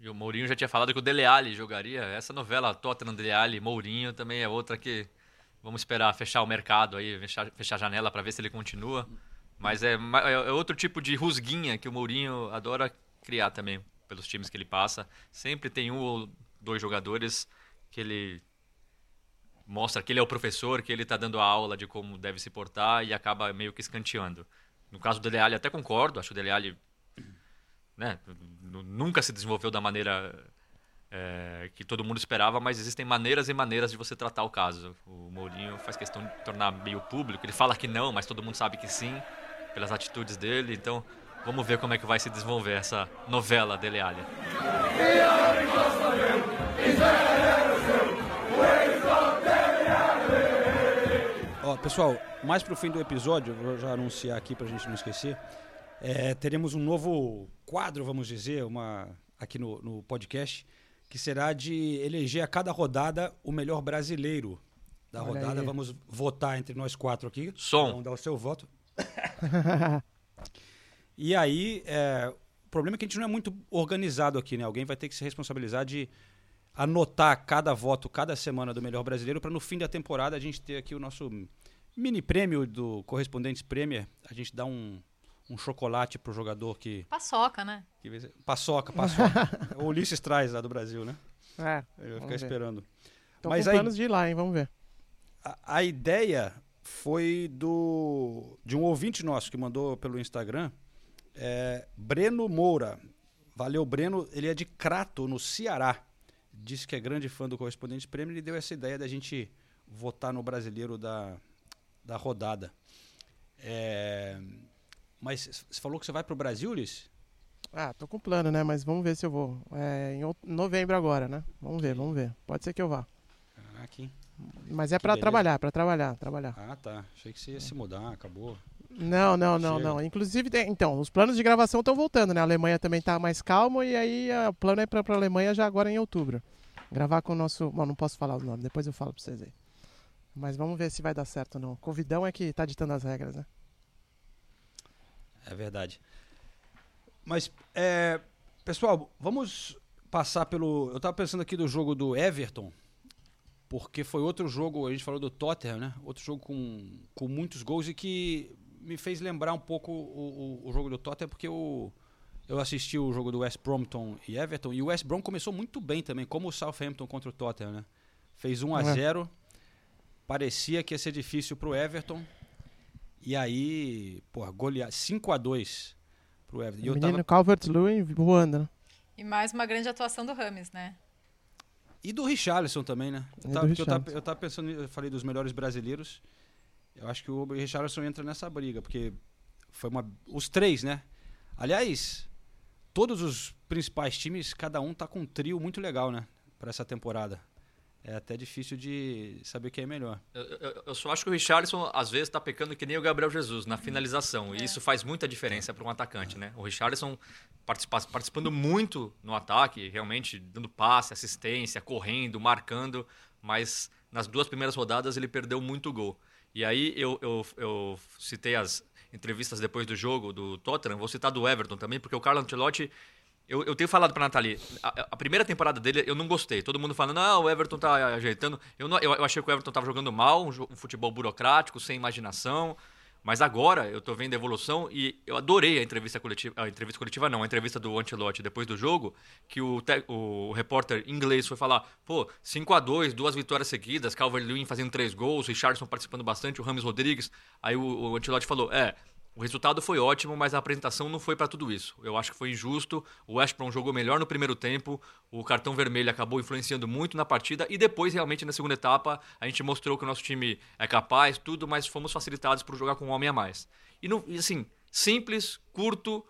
E o Mourinho já tinha falado que o Dele Alli jogaria. Essa novela Tottenham Dele Alli, Mourinho também é outra que vamos esperar fechar o mercado aí, fechar, fechar a janela para ver se ele continua. Mas é, é, é outro tipo de rusguinha que o Mourinho adora criar também pelos times que ele passa. Sempre tem um ou dois jogadores que ele mostra que ele é o professor, que ele está dando a aula de como deve se portar e acaba meio que escanteando. No caso do Dele Alli, até concordo, acho que o Dele Alli né, nunca se desenvolveu da maneira é, que todo mundo esperava, mas existem maneiras e maneiras de você tratar o caso. O Mourinho faz questão de tornar meio público, ele fala que não, mas todo mundo sabe que sim, pelas atitudes dele, então vamos ver como é que vai se desenvolver essa novela Dele Alli. Pessoal, mais pro fim do episódio, vou já anunciar aqui pra gente não esquecer. É, teremos um novo quadro, vamos dizer, uma, aqui no, no podcast, que será de eleger a cada rodada o melhor brasileiro da Olha rodada. Aí. Vamos votar entre nós quatro aqui. Som. Vamos dar o seu voto. e aí, é, o problema é que a gente não é muito organizado aqui, né? Alguém vai ter que se responsabilizar de anotar cada voto, cada semana do melhor brasileiro, para no fim da temporada a gente ter aqui o nosso mini prêmio do Correspondentes Premier. A gente dá um, um chocolate pro jogador que. Paçoca, né? Que, paçoca, paçoca. o Ulisses traz lá do Brasil, né? É. Ele vai ficar esperando. Tô Mas com aí, planos de ir lá, hein? Vamos ver. A, a, ideia foi do de um ouvinte nosso que mandou pelo Instagram, é, Breno Moura. Valeu, Breno. Ele é de Crato, no Ceará disse que é grande fã do Correspondente Prêmio e deu essa ideia da gente votar no brasileiro da, da rodada. É, Mas você falou que você vai pro Brasil, Ulisses? Ah, tô com plano, né? Mas vamos ver se eu vou. É em novembro agora, né? Vamos ver, vamos ver. Pode ser que eu vá. Ah, aqui. Mas é beleza. trabalhar, pra trabalhar, trabalhar. Ah, tá. Achei que você ia se mudar, acabou. Não, não, não, Chega. não. Inclusive, então, os planos de gravação estão voltando, né? A Alemanha também tá mais calmo e aí ah, o plano é pra, pra Alemanha já agora em outubro. Gravar com o nosso. Bom, não posso falar o nome, depois eu falo pra vocês aí. Mas vamos ver se vai dar certo ou não. Covidão é que tá ditando as regras, né? É verdade. Mas, é, pessoal, vamos passar pelo. Eu tava pensando aqui do jogo do Everton, porque foi outro jogo, a gente falou do Tottenham, né? Outro jogo com, com muitos gols e que me fez lembrar um pouco o, o, o jogo do Tottenham, porque eu, eu assisti o jogo do West Brompton e Everton, e o West Brom começou muito bem também, como o Southampton contra o Tottenham, né? Fez 1 a É. 0 parecia que ia ser difícil pro Everton. E aí, porra, golear 5 a 2 pro Everton. E o menino tava... Calvert-Lewin voando, né? E mais uma grande atuação do Rames, né? E do Richarlison também, né? Eu tava, eu, tava, eu tava pensando, eu falei dos melhores brasileiros. Eu acho que o Richarlison entra nessa briga, porque foi uma. Os três, né? Aliás, todos os principais times, cada um tá com um trio muito legal, né? Pra essa temporada. É até difícil de saber quem é melhor. Eu, eu- eu só acho que o Richarlison, às vezes, tá pecando que nem o Gabriel Jesus na finalização. E isso faz muita diferença para um atacante, né? O Richarlison participa- participando muito no ataque, realmente dando passe, assistência, correndo, marcando, mas nas duas primeiras rodadas ele perdeu muito gol. E aí eu, eu, eu citei as entrevistas depois do jogo do Tottenham, vou citar do Everton também, porque o Carlo Ancelotti eu, eu tenho falado pra Nathalie, a, a primeira temporada dele eu não gostei. Todo mundo falando, ah, o Everton tá ajeitando. Eu, não- eu, eu achei que o Everton tava jogando mal, um, um futebol burocrático, sem imaginação. Mas agora eu tô vendo a evolução e eu adorei a entrevista coletiva. A entrevista coletiva não, a entrevista do Ancelotti depois do jogo, que o, te- o repórter inglês foi falar, pô, 5 a 2 duas vitórias seguidas, Calvert-Lewin fazendo três gols, Richardson participando bastante, o Rames Rodrigues. Aí o, o falou, é, o resultado foi ótimo, mas a apresentação não foi para tudo isso. Eu acho que foi injusto. O West Brom jogou melhor no primeiro tempo. O cartão vermelho acabou influenciando muito na partida. E depois, realmente, na segunda etapa, a gente mostrou que o nosso time é capaz, tudo, mas fomos facilitados por jogar com um homem a mais. E, não- e, assim, simples, curto,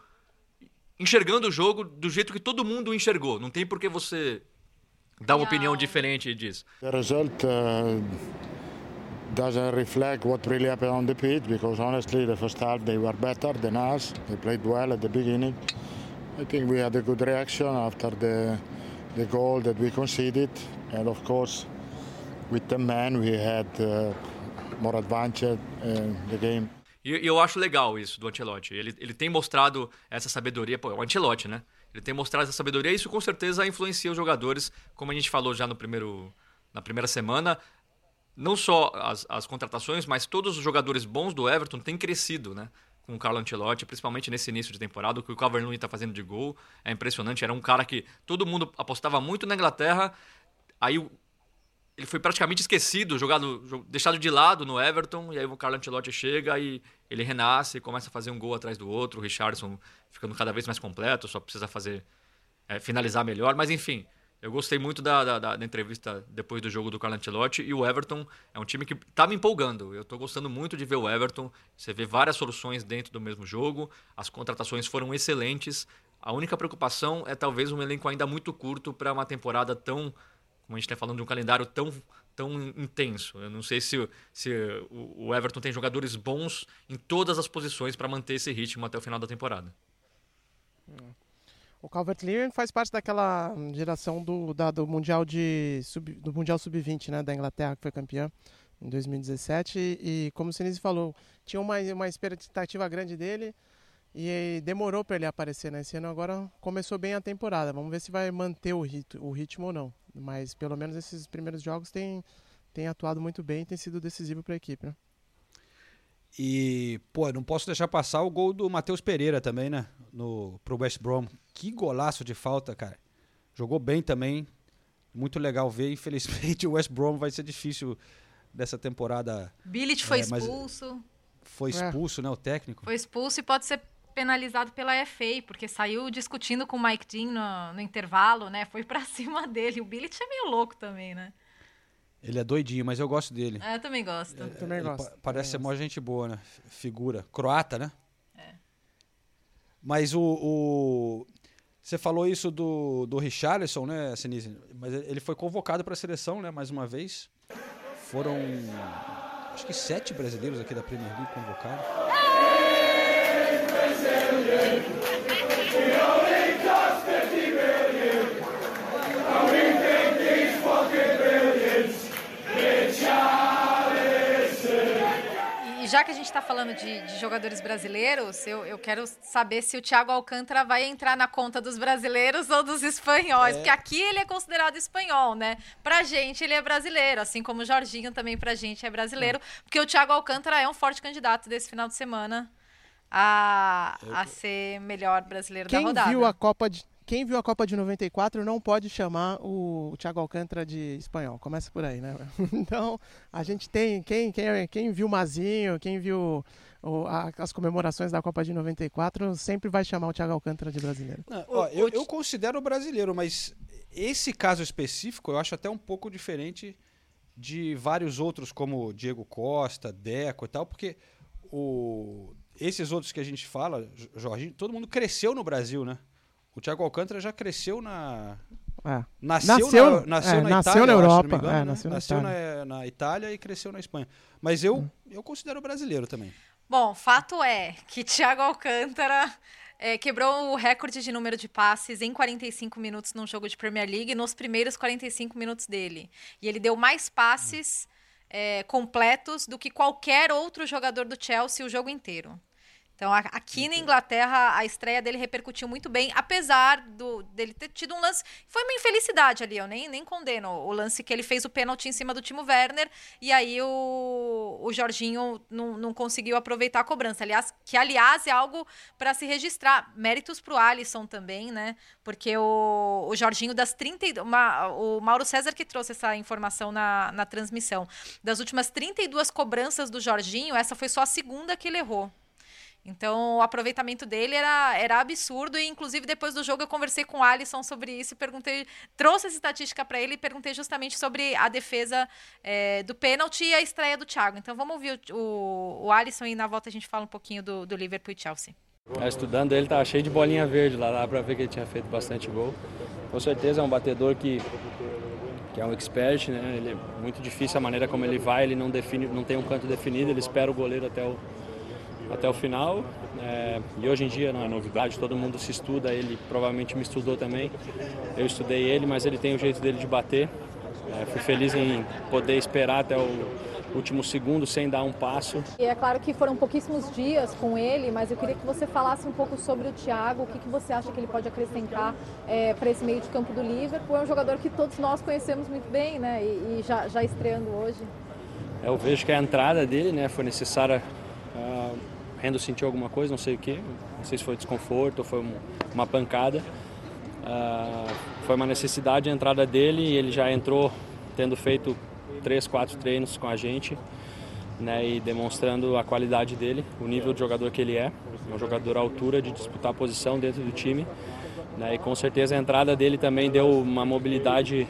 enxergando o jogo do jeito que todo mundo enxergou. Não tem por que você dar uma opinião diferente disso. The result uh, doesn't reflect what really happened on the pitch because honestly, the first half they were better than us. They played well at the beginning. I think we had a good reaction after the the goal that we conceded, and of course, with the men we had uh, more advantage in the game. E eu acho legal isso do Ancelotti. Ele, ele tem mostrado essa sabedoria. Pô, o Ancelotti, né? Ele tem mostrado essa sabedoria e isso com certeza influencia os jogadores, como a gente falou já no primeiro, na primeira semana. Não só as, as contratações, mas todos os jogadores bons do Everton têm crescido, né? Com o Carlo Ancelotti, principalmente nesse início de temporada, o que o Calvert-Lewin está fazendo de gol é impressionante. Era um cara que todo mundo apostava muito na Inglaterra, aí ele foi praticamente esquecido, jogado, jo- deixado de lado no Everton, e aí o Carlo Ancelotti chega e ele renasce, começa a fazer um gol atrás do outro, o Richardson ficando cada vez mais completo, só precisa fazer é, finalizar melhor, mas enfim, eu gostei muito da, da- da- da entrevista depois do jogo do Carlo Ancelotti, e o Everton é um time que tá me empolgando, eu tô gostando muito de ver o Everton, você vê várias soluções dentro do mesmo jogo, as contratações foram excelentes, a única preocupação é talvez um elenco ainda muito curto para uma temporada tão como a gente está falando de um calendário tão, tão intenso. Eu não sei se, se o o Everton tem jogadores bons em todas as posições para manter esse ritmo até o final da temporada. O Calvert-Lewin faz parte daquela geração do, da- do Mundial de sub, do Mundial Sub-20, né, da Inglaterra, que foi campeã em 2017. E, e como o Sinise falou, tinha uma, uma expectativa grande dele e demorou para ele aparecer nesse ano. Agora começou bem a temporada. Vamos ver se vai manter o, rit, o ritmo ou não. Mas pelo menos esses primeiros jogos tem, tem atuado muito bem e tem sido decisivo para a equipe. Né? E, pô, não posso deixar passar o gol do Matheus Pereira também, né? No, pro West Brom. Que golaço de falta, cara. Jogou bem também. Muito legal ver. Infelizmente, o West Brom vai ser difícil dessa temporada. Billit foi É, expulso. Foi expulso, né? O técnico. Foi expulso e pode ser penalizado pela FA, porque saiu discutindo com o Mike Dean no, no intervalo, né? Foi pra cima dele. O Billit é meio louco também, né? Ele é doidinho, mas eu gosto dele. É, eu também gosto. Também Ele gosto. pa- parece ser mó gente boa, né? Figura. Croata, né? Mas o, o- Você falou isso do, do Richarlison, né, Sinise? Mas ele foi convocado para a seleção, né, mais uma vez. Foram. Acho que sete brasileiros aqui da Premier League convocados. E já que a gente está falando de, de jogadores brasileiros, eu, eu quero saber se o Thiago Alcântara vai entrar na conta dos brasileiros ou dos espanhóis, porque aqui ele é considerado espanhol, né? Pra gente ele é brasileiro, assim como o Jorginho também pra gente é brasileiro, porque o Thiago Alcântara é um forte candidato desse final de semana a, a ser melhor brasileiro da Quem rodada. viu a Copa de quem viu a Copa de 94 não pode chamar o Thiago Alcântara de espanhol. Começa por aí, né? Então, a gente tem quem quem, quem viu Mazinho, quem viu o- a- as comemorações da Copa de 94, sempre vai chamar o Thiago Alcântara de brasileiro. Não, ó, eu, eu considero brasileiro, mas esse caso específico eu acho até um pouco diferente de vários outros, como Diego Costa, Deco e tal, porque o, esses outros que a gente fala, Jorginho, todo mundo cresceu no Brasil, né? O Thiago Alcântara já cresceu na. É. Nasceu, Nasceu- na, nasceu é, na nasceu Itália, na acho, Europa, me engano, é, né? nasceu na Nasceu Itália. na, na Itália e cresceu na Espanha. Mas eu, eu considero brasileiro também. Bom, fato é que Thiago Alcântara eh, quebrou o recorde de número de passes em 45 minutos num jogo de Premier League nos primeiros 45 minutos dele. E ele deu mais passes eh, completos do que qualquer outro jogador do Chelsea o jogo inteiro. Então, aqui na Inglaterra, a estreia dele repercutiu muito bem, apesar do, dele ter tido um lance. Foi uma infelicidade ali, eu nem, nem condeno o lance que ele fez o pênalti em cima do Timo Werner, e aí o, o Jorginho não, não conseguiu aproveitar a cobrança. Aliás, que aliás é algo para se registrar. Méritos para o Alisson também, né? Porque o, o Jorginho, das 30. e- uma- o Mauro César que trouxe essa informação na, na transmissão. Das últimas 32 cobranças do Jorginho, essa foi só a segunda que ele errou. Então, o aproveitamento dele era, era absurdo. E, inclusive, depois do jogo, eu conversei com o Alisson sobre isso e perguntei, trouxe essa estatística para ele e perguntei justamente sobre a defesa eh, do pênalti e a estreia do Thiago. Então, vamos ouvir o, o, o Alisson e na volta a gente fala um pouquinho do, do Liverpool e Chelsea. É, estudando ele, tava cheio de bolinha verde lá, dá pra ver que ele tinha feito bastante gol. Com certeza é um batedor que, que é um expert, né? Ele é muito difícil a maneira como ele vai, ele não define, não tem um canto definido, ele espera o goleiro até o, até o final. É, e hoje em dia não é novidade, todo mundo se estuda, ele provavelmente me estudou também. Eu estudei ele, mas ele tem o jeito dele de bater. É, fui feliz em poder esperar até o último segundo sem dar um passo. E é claro que foram pouquíssimos dias com ele, mas eu queria que você falasse um pouco sobre o Thiago, o que, que você acha que ele pode acrescentar para esse meio de campo do Liverpool. É um jogador que todos nós conhecemos muito bem, né? E, e já, já estreando hoje. Eu vejo que a entrada dele né, foi necessária. Rendo sentiu alguma coisa, não sei o que, não sei se foi desconforto ou foi um, uma pancada. Uh, foi uma necessidade a entrada dele e ele já entrou tendo feito três, quatro treinos com a gente né, e demonstrando a qualidade dele, o nível de jogador que ele é. É um jogador à altura de disputar posição dentro do time. Né, e com certeza a entrada dele também deu uma mobilidade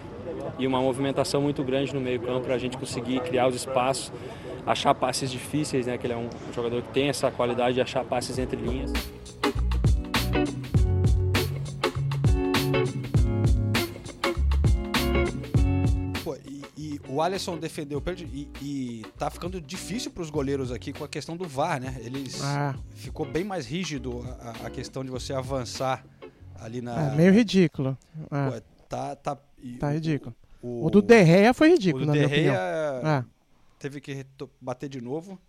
e uma movimentação muito grande no meio campo para a gente conseguir criar os espaços, achar passes difíceis, né, que ele é um jogador que tem essa qualidade de achar passes entre linhas. Pô, o Alisson defendeu e, e tá ficando difícil para os goleiros aqui com a questão do VAR, né? Eles Ah. ficou bem mais rígido a, a questão de você avançar ali na. É meio ridículo. É. Pô, tá, tá, Tá ridículo. o- O, do Derreia foi ridículo, o na De minha opinião. É. teve que bater de novo.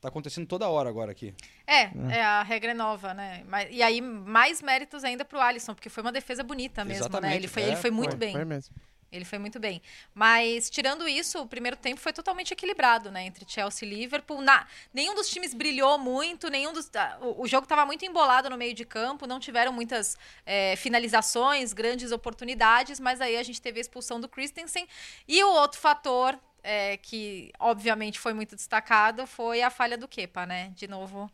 Tá acontecendo toda hora agora aqui. É, é, a regra é nova, né? Mas, e aí, mais méritos ainda pro Alisson, porque foi uma defesa bonita mesmo, né? Exatamente, Ele foi, é, ele foi muito Foi, bem. foi mesmo. Ele foi muito bem. Mas, tirando isso, o primeiro tempo foi totalmente equilibrado, né? Entre Chelsea e Liverpool. Na, nenhum dos times brilhou muito, nenhum dos. ah, O, o jogo estava muito embolado no meio de campo, não tiveram muitas eh, finalizações, grandes oportunidades, mas aí a gente teve a expulsão do Christensen. E o outro fator, eh, que obviamente foi muito destacado, foi a falha do Kepa, né? De novo.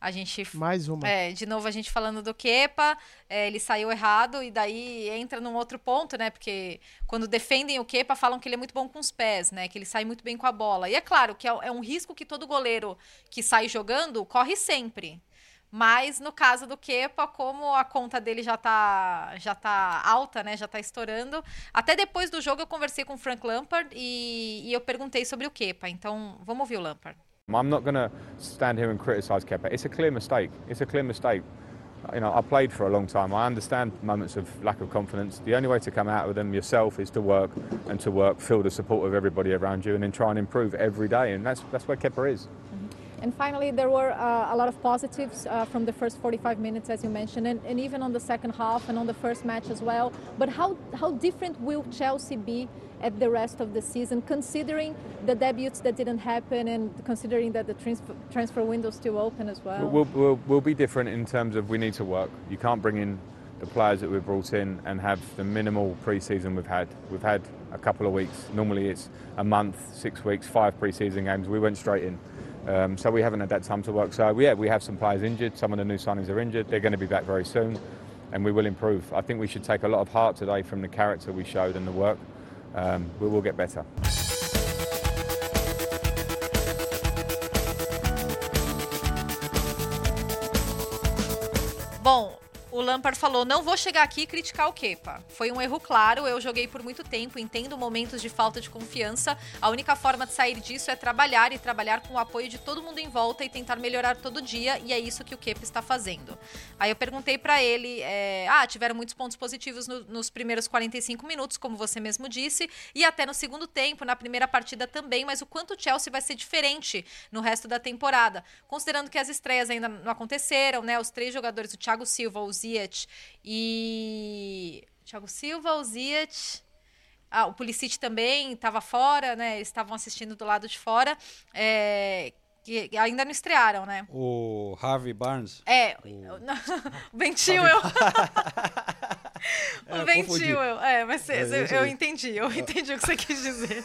A gente Mais uma. é, de novo a gente falando do Kepa, é, ele saiu errado e daí entra num outro ponto, né? Porque quando defendem o Kepa, falam que ele é muito bom com os pés, né? Que ele sai muito bem com a bola. E é claro que é, é um risco que todo goleiro que sai jogando corre sempre. Mas no caso do Kepa, como a conta dele já tá, já tá alta, né? Já tá estourando. Até depois do jogo eu conversei com o Frank Lampard e, e eu perguntei sobre o Kepa. Então, vamos ouvir o Lampard. I'm not going to stand here and criticise Kepa. It's a clear mistake. It's a clear mistake. You know, I played for a long time. I understand moments of lack of confidence. The only way to come out of them yourself is to work and to work, feel the support of everybody around you, and then try and improve every day. And that's that's where Kepa is. And finally, there were uh, a lot of positives uh, from the first 45 minutes, as you mentioned, and, and, even on the second half and on the first match as well. But how, how different will Chelsea be at the rest of the season, considering the debuts that didn't happen and considering that the transfer, transfer window is still open as well? We'll, we'll, we'll be different in terms of we need to work. You can't bring in the players that we've brought in and have the minimal pre-season we've had. We've had a couple of weeks. Normally it's a month, six weeks, five pre-season games. We went straight in. Um, so we haven't had that time to work. So yeah, we have some players injured. Some of the new signings are injured. They're going to be back very soon, and we will improve. I think we should take a lot of heart today from the character we showed and the work. Um, we will get better. Lampard falou: não vou chegar aqui e criticar o Kepa. Foi um erro claro, eu joguei por muito tempo, entendo momentos de falta de confiança. A única forma de sair disso é trabalhar e trabalhar com o apoio de todo mundo em volta e tentar melhorar todo dia, e é isso que o Kepa está fazendo. Aí eu perguntei para ele: é, ah, tiveram muitos pontos positivos no, nos primeiros 45 minutos, como você mesmo disse, e até no segundo tempo, na primeira partida também, mas o quanto o Chelsea vai ser diferente no resto da temporada. Considerando que as estreias ainda não aconteceram, né? Os três jogadores, o Thiago Silva, o Ziyech e Thiago Silva, o Ziyech, ah, o Pulisic também estava fora, né? Estavam assistindo do lado de fora. É, que ainda não estrearam, né? O Harvey Barnes. É, o Ben Chilwell. o Ben Chilwell. É, mas cê, cê, eu entendi, eu entendi o que você quis dizer.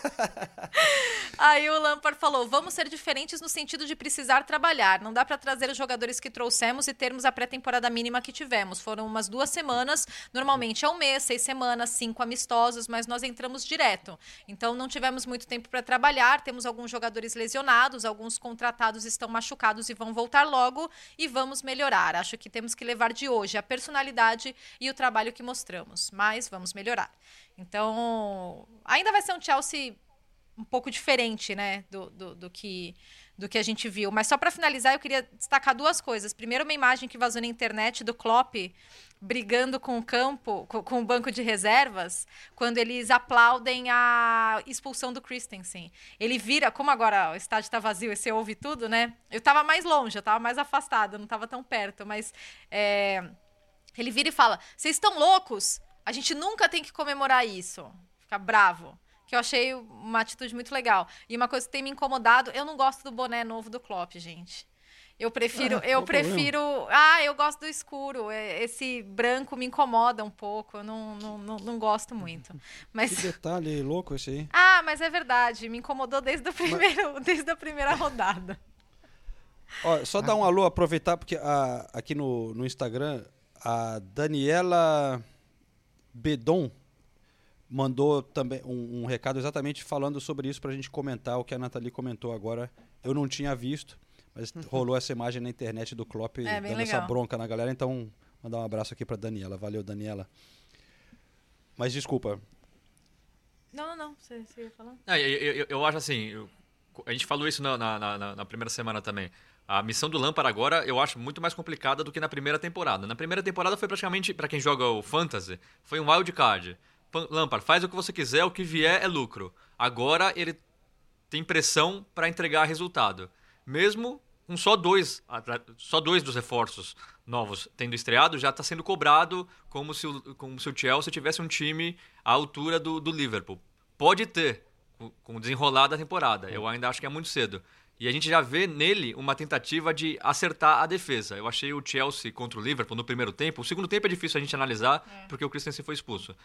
Aí o Lampard falou: vamos ser diferentes no sentido de precisar trabalhar. Não dá para trazer os jogadores que trouxemos e termos a pré-temporada mínima que tivemos. Foram umas duas semanas, normalmente é um mês, seis semanas, cinco amistosos, mas nós entramos direto. Então não tivemos muito tempo para trabalhar. Temos alguns jogadores lesionados, alguns contratados estão machucados e vão voltar logo e vamos melhorar. Acho que temos que levar de hoje a personalidade e o trabalho que mostramos, mas vamos melhorar. Então, ainda vai ser um Chelsea um pouco diferente, né, do, do, do que do que a gente viu. Mas só para finalizar, eu queria destacar duas coisas. Primeiro, uma imagem que vazou na internet do Klopp brigando com o campo, com, com, o banco de reservas, quando eles aplaudem a expulsão do Christensen. Ele vira, como agora o estádio está vazio e você ouve tudo, né? Eu estava mais longe, eu estava mais afastado, não estava tão perto, mas é, ele vira e fala: Vocês estão loucos? A gente nunca tem que comemorar isso. Fica bravo que eu achei uma atitude muito legal. E uma coisa que tem me incomodado, eu não gosto do boné novo do Klopp, gente. Eu prefiro, ah, eu prefiro. Problema? Ah, eu gosto do escuro. Esse branco me incomoda um pouco. Eu não, não, não, não gosto muito. Mas... Que detalhe louco esse aí. Ah, mas é verdade. Me incomodou desde, o primeiro, mas... desde a primeira rodada. Ó, só dar um alô, aproveitar, porque a, aqui no, no Instagram, a Daniela Bedon mandou também um, um, recado exatamente falando sobre isso para a gente comentar o que a Nathalie comentou agora. Eu não tinha visto, mas rolou essa imagem na internet do Klopp é, dando legal. essa bronca na galera. Então, mandar um abraço aqui para Daniela. Valeu, Daniela. Mas desculpa. Não, não, não. Você, você ia falar? eu, eu, eu, acho assim. Eu, a gente falou isso na, na, na, na primeira semana também. A missão do Lampard agora eu acho muito mais complicada do que na primeira temporada. Na primeira temporada foi praticamente, para quem joga o Fantasy, foi um wild card. Lampard, faz o que você quiser, o que vier é lucro. Agora ele tem pressão para entregar resultado. Mesmo com só dois, só dois dos reforços novos tendo estreado, já está sendo cobrado como se, o, como se o Chelsea tivesse um time à altura do, do Liverpool. Pode ter, com o desenrolar da temporada. Eu ainda acho que é muito cedo. E a gente já vê nele uma tentativa de acertar a defesa. Eu achei o Chelsea contra o Liverpool no primeiro tempo. O segundo tempo é difícil a gente analisar, é. porque o Christensen foi expulso.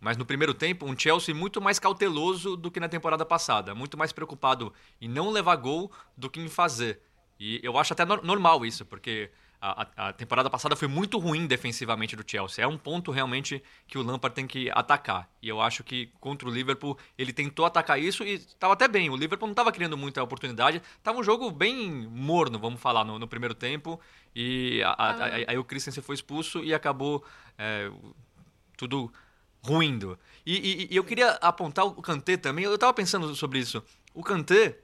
Mas no primeiro tempo, um Chelsea muito mais cauteloso do que na temporada passada. Muito mais preocupado em não levar gol do que em fazer. E eu acho até no normal isso, porque a, a- temporada passada foi muito ruim defensivamente do Chelsea. É um ponto realmente que o Lampard tem que atacar. E eu acho que contra o Liverpool ele tentou atacar isso e estava até bem. O Liverpool não estava criando muita oportunidade. Tava um jogo bem morno, vamos falar, no, no primeiro tempo. E a- aí o Christensen foi expulso e acabou é, tudo ruindo. E, e- e eu queria apontar o Kanté também. Eu estava pensando sobre isso. O Kanté,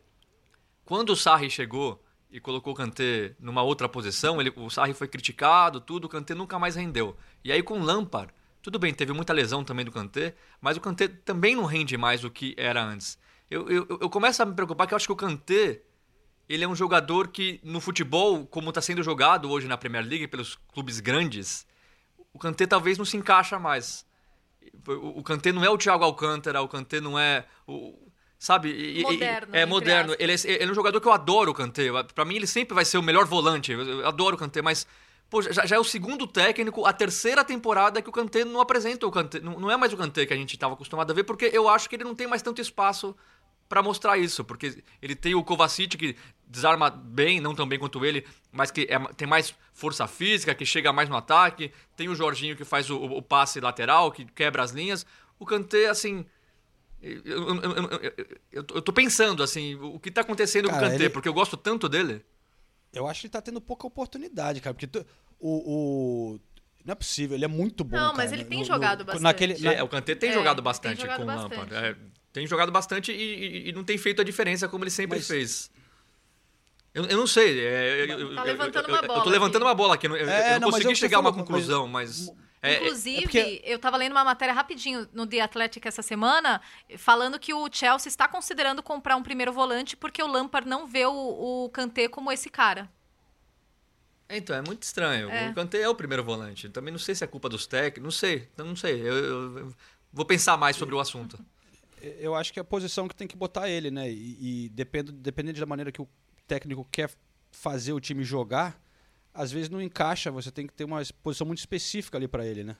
quando o Sarri chegou e colocou o Kanté numa outra posição, ele, o Sarri foi criticado, tudo, o Kanté nunca mais rendeu. E aí com o Lampard, tudo bem, teve muita lesão também do Kanté, mas o Kanté também não rende mais o que era antes. Eu, eu, eu começo a me preocupar que eu acho que o Kanté, ele é um jogador que no futebol, como está sendo jogado hoje na Premier League pelos clubes grandes, o Kanté talvez não se encaixa mais. O, Kanté não é o Thiago Alcântara, o Kanté não é sabe? E- e- Moderno, É entre moderno. Ele é, ele é um jogador que eu adoro o Kanté. Pra mim ele sempre vai ser o melhor volante. Eu, adoro o Kanté, mas pô, já, já é o segundo técnico, a terceira temporada que o Kanté não apresenta o Kanté. Não, não é mais o Kanté que a gente estava acostumado a ver, porque eu acho que ele não tem mais tanto espaço pra mostrar isso, porque ele tem o Kovacic que desarma bem, não tão bem quanto ele, mas que é- tem mais força física, que chega mais no ataque, tem o Jorginho que faz o, o passe lateral, que quebra as linhas. O Kanté, assim, eu, eu, eu, eu- eu- eu tô- pensando, assim, o que tá acontecendo com o Cara, Kanté, ele- porque eu gosto tanto dele. Eu acho que ele tá tendo pouca oportunidade, cara. Porque tu- o, o- Não é possível, ele é muito bom. Não, mas cara, ele no- tem no- jogado no- bastante. Naquele, na- É, o Kanté tem É, jogado tem bastante jogado com o bastante. Lampard. É, tem jogado bastante e, e- e não tem feito a diferença como ele sempre Mas- fez. Eu, eu não sei. é, eu- eu- Tá eu- levantando eu- uma bola Eu tô levantando aqui. uma bola aqui. Eu, eu- É, eu não não, mas consegui o chegar a uma falou, mas- conclusão, mas. é- Inclusive, porque- eu tava lendo uma matéria rapidinho no The Athletic essa semana, falando que o Chelsea está considerando comprar um primeiro volante porque o Lampard não vê o, o Kanté como esse cara. Então, é muito estranho. É. O Kanté é o primeiro volante. Também não sei se é culpa dos técnicos, não sei. Então, não sei. Eu, eu- eu vou pensar mais sobre o assunto. Eu acho que é a posição que tem que botar ele, né? E, e depende, dependendo da maneira que o técnico quer fazer o time jogar, às vezes não encaixa. Você tem que ter uma posição muito específica ali pra ele, né?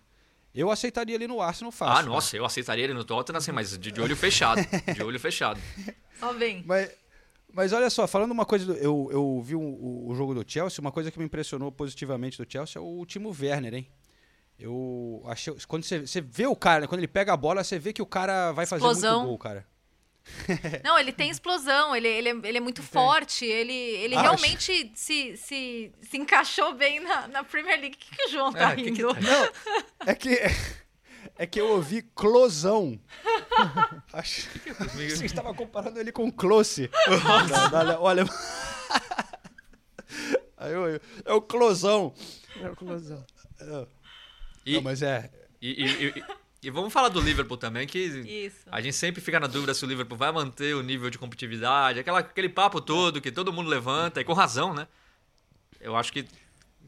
Eu aceitaria ele no Arsenal fácil. Ah, nossa, eu aceitaria ele no Tottenham, assim, mas de, de olho fechado. De olho fechado. Só vem. Mas, mas olha só, falando uma coisa, do- eu, eu vi o, o- o jogo do Chelsea, uma coisa que me impressionou positivamente do Chelsea é o Timo Werner, hein? Eu achei. Quando você, você vê o cara, né, quando ele pega a bola, você vê que o cara vai fazer Explosão. muito gol, cara. Não, ele tem explosão, ele, ele, é, ele é muito forte, ele, ele Acho. realmente se, se, se encaixou bem na, na Premier League. O que, que o João tá É, que que rindo? tá- Não, é que. É que eu ouvi closão. Acho que você estava comparando ele com close. Não, olha. Aí eu- é o closão. É o closão. E, Não, mas é. e, e- e- e vamos falar do Liverpool também, que Isso. a gente sempre fica na dúvida se o Liverpool vai manter o nível de competitividade, aquela, aquele papo todo que todo mundo levanta, e com razão, né? Eu acho que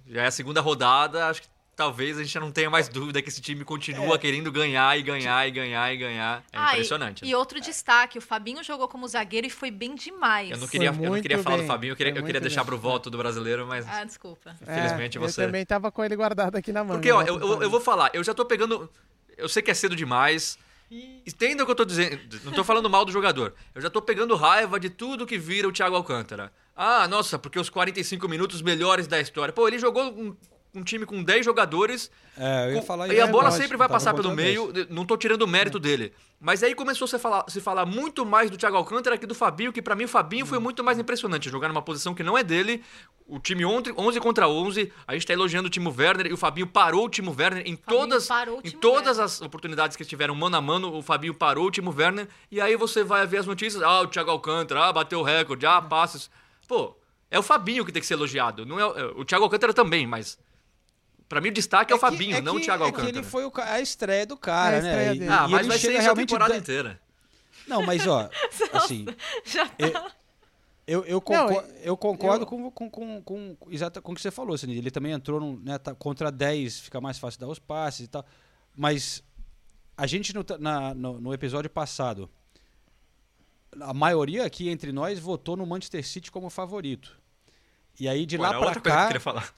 já é a segunda rodada, acho que talvez a gente já não tenha mais dúvida que esse time continua É. querendo ganhar e ganhar e ganhar e ganhar. É Ah, e- impressionante. E, outro destaque, o Fabinho jogou como zagueiro e foi bem demais. Eu não queria, eu não queria falar do Fabinho, eu queria, foi eu queria deixar bem. pro voto do brasileiro, mas Ah, desculpa. infelizmente É, você. Eu também tava com ele guardado aqui na mão. Porque, ó, eu, eu, eu vou falar, eu já tô pegando. Eu sei que é cedo demais. Entenda o que eu tô dizendo. Não tô falando mal do jogador. Eu já tô pegando raiva de tudo que vira o Thiago Alcântara. Ah, nossa, porque os 45 minutos melhores da história. Pô, ele jogou um, um time com 10 jogadores. É, eu ia com- falar e isso. a bola Lógico, sempre vai passar pelo 10. meio. Não tô tirando o mérito dele. Mas aí começou a se falar, se falar muito mais do Thiago Alcântara que do Fabinho, que pra mim o Fabinho foi muito mais impressionante. Jogar numa posição que não é dele. O time 11, 11 contra 11. A gente tá elogiando o Timo Werner e o Fabinho parou o Timo Werner em todas, em todas as oportunidades que tiveram mano a mano. O Fabinho parou o Timo Werner. E aí você vai ver as notícias. Ah, o Thiago Alcântara, ah, bateu o recorde, ah, passes. Pô, é o Fabinho que tem que ser elogiado. Não é, o- o Thiago Alcântara também, mas. Pra mim o destaque é, o que- Fabinho, é não o que- Thiago é que Alcântara. ele foi o a estreia do cara, É a estreia né? Dele. Ah, e mas ele vai ser isso a realmente temporada da- inteira. Não, mas ó, assim, Já tá. eu, eu Não, concordo, eu concordo eu- com, com, com, com, exato com o que você falou, Cine. Ele também entrou num, né, tá- contra 10, fica mais fácil dar os passes e tal. Mas a gente no, na- no, no episódio passado, a maioria aqui entre nós votou no Manchester City como favorito. E aí de Pô, lá era pra outra coisa que eu cá, queria falar.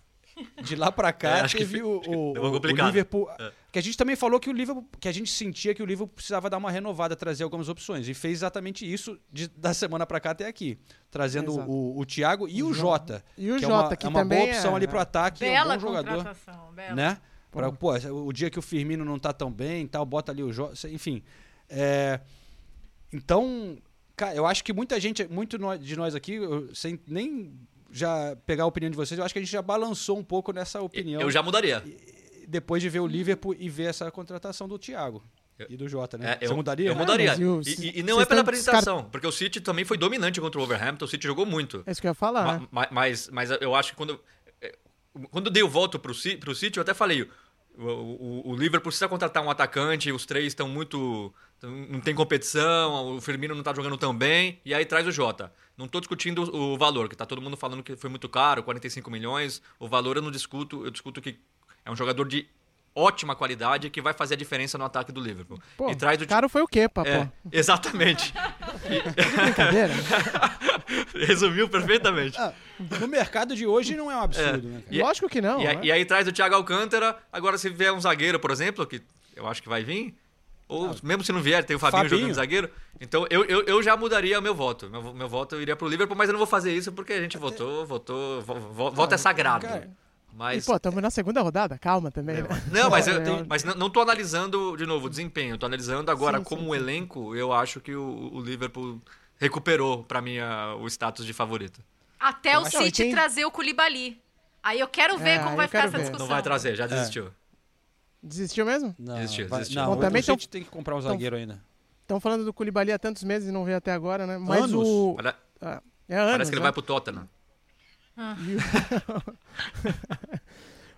De lá pra cá É, acho que teve o, o, o. Liverpool. É. Porque a gente também falou que o Liverpool, que a gente sentia que o Liverpool precisava dar uma renovada, trazer algumas opções. E fez exatamente isso de- da semana pra cá até aqui. Trazendo Exato. o, o Thiago e o Jota. E o que é Jota, uma, que é uma boa também opção é- ali pro ataque. Bela é um bom jogador. bela. Né? Pra, pô, o dia que o Firmino não tá tão bem e tal, bota ali o Jota. Enfim. É, então, cara, eu acho que muita gente, muito de nós aqui, eu- sem nem já pegar a opinião de vocês, eu acho que a gente já balançou um pouco nessa opinião. Eu já mudaria. Depois de ver o Liverpool e ver essa contratação do Thiago e do Jota, né? É, Você eu, mudaria? Eu mudaria. e o- e, e- e não é pela apresentação, porque o City também foi dominante contra o Wolverhampton, o City jogou muito. É isso que eu ia falar. Ma- ma- Mas, mas eu acho que quando, é, quando eu dei o voto pro, Ci- pro City, eu até falei, o, o, o Liverpool precisa contratar um atacante, os três estão muito... Não tem competição, o Firmino não tá jogando tão bem, e aí traz o Jota. Não tô discutindo o valor, que tá todo mundo falando que foi muito caro, 45 milhões. O valor eu não discuto, eu discuto que é um jogador de ótima qualidade que vai fazer a diferença no ataque do Liverpool. Pô, e traz o caro foi o quê, papo? é, exatamente. Brincadeira. Resumiu perfeitamente. Ah, no mercado de hoje não é um absurdo, né? cara? E- Lógico que não. E, né? aí- e aí traz o Thiago Alcântara. Agora, se vier um zagueiro, por exemplo, que eu acho que vai vir, ou mesmo se não vier, tem o Fabinho, Fabinho. jogando zagueiro. Então eu, eu, eu já mudaria o meu voto. Meu, meu voto iria pro Liverpool, mas eu não vou fazer isso porque a gente votou, votou. vo- vo- voto é sagrado. cara, Mas. E, pô, estamos na segunda rodada, calma também. né? Não, mas eu, É, mas não, não tô analisando, de novo, o desempenho. Tô analisando agora Sim, como sim, um sim. elenco, eu acho que o, o Liverpool recuperou, pra mim, a- o status de favorito. Até o acho- City Tem- trazer o Koulibaly. Aí eu quero ver É, como vai eu ficar quero essa ver. discussão. Não vai trazer, já desistiu. Desistiu mesmo? Não, Desistiu, vai- desistiu. Não, Bom, o também City tão- tem que comprar um tão- zagueiro ainda. Estão falando do Koulibaly há tantos meses e não veio até agora, né? Mas Anos? o... Olha, Ah, é anos, Parece que ele né? vai pro Tottenham.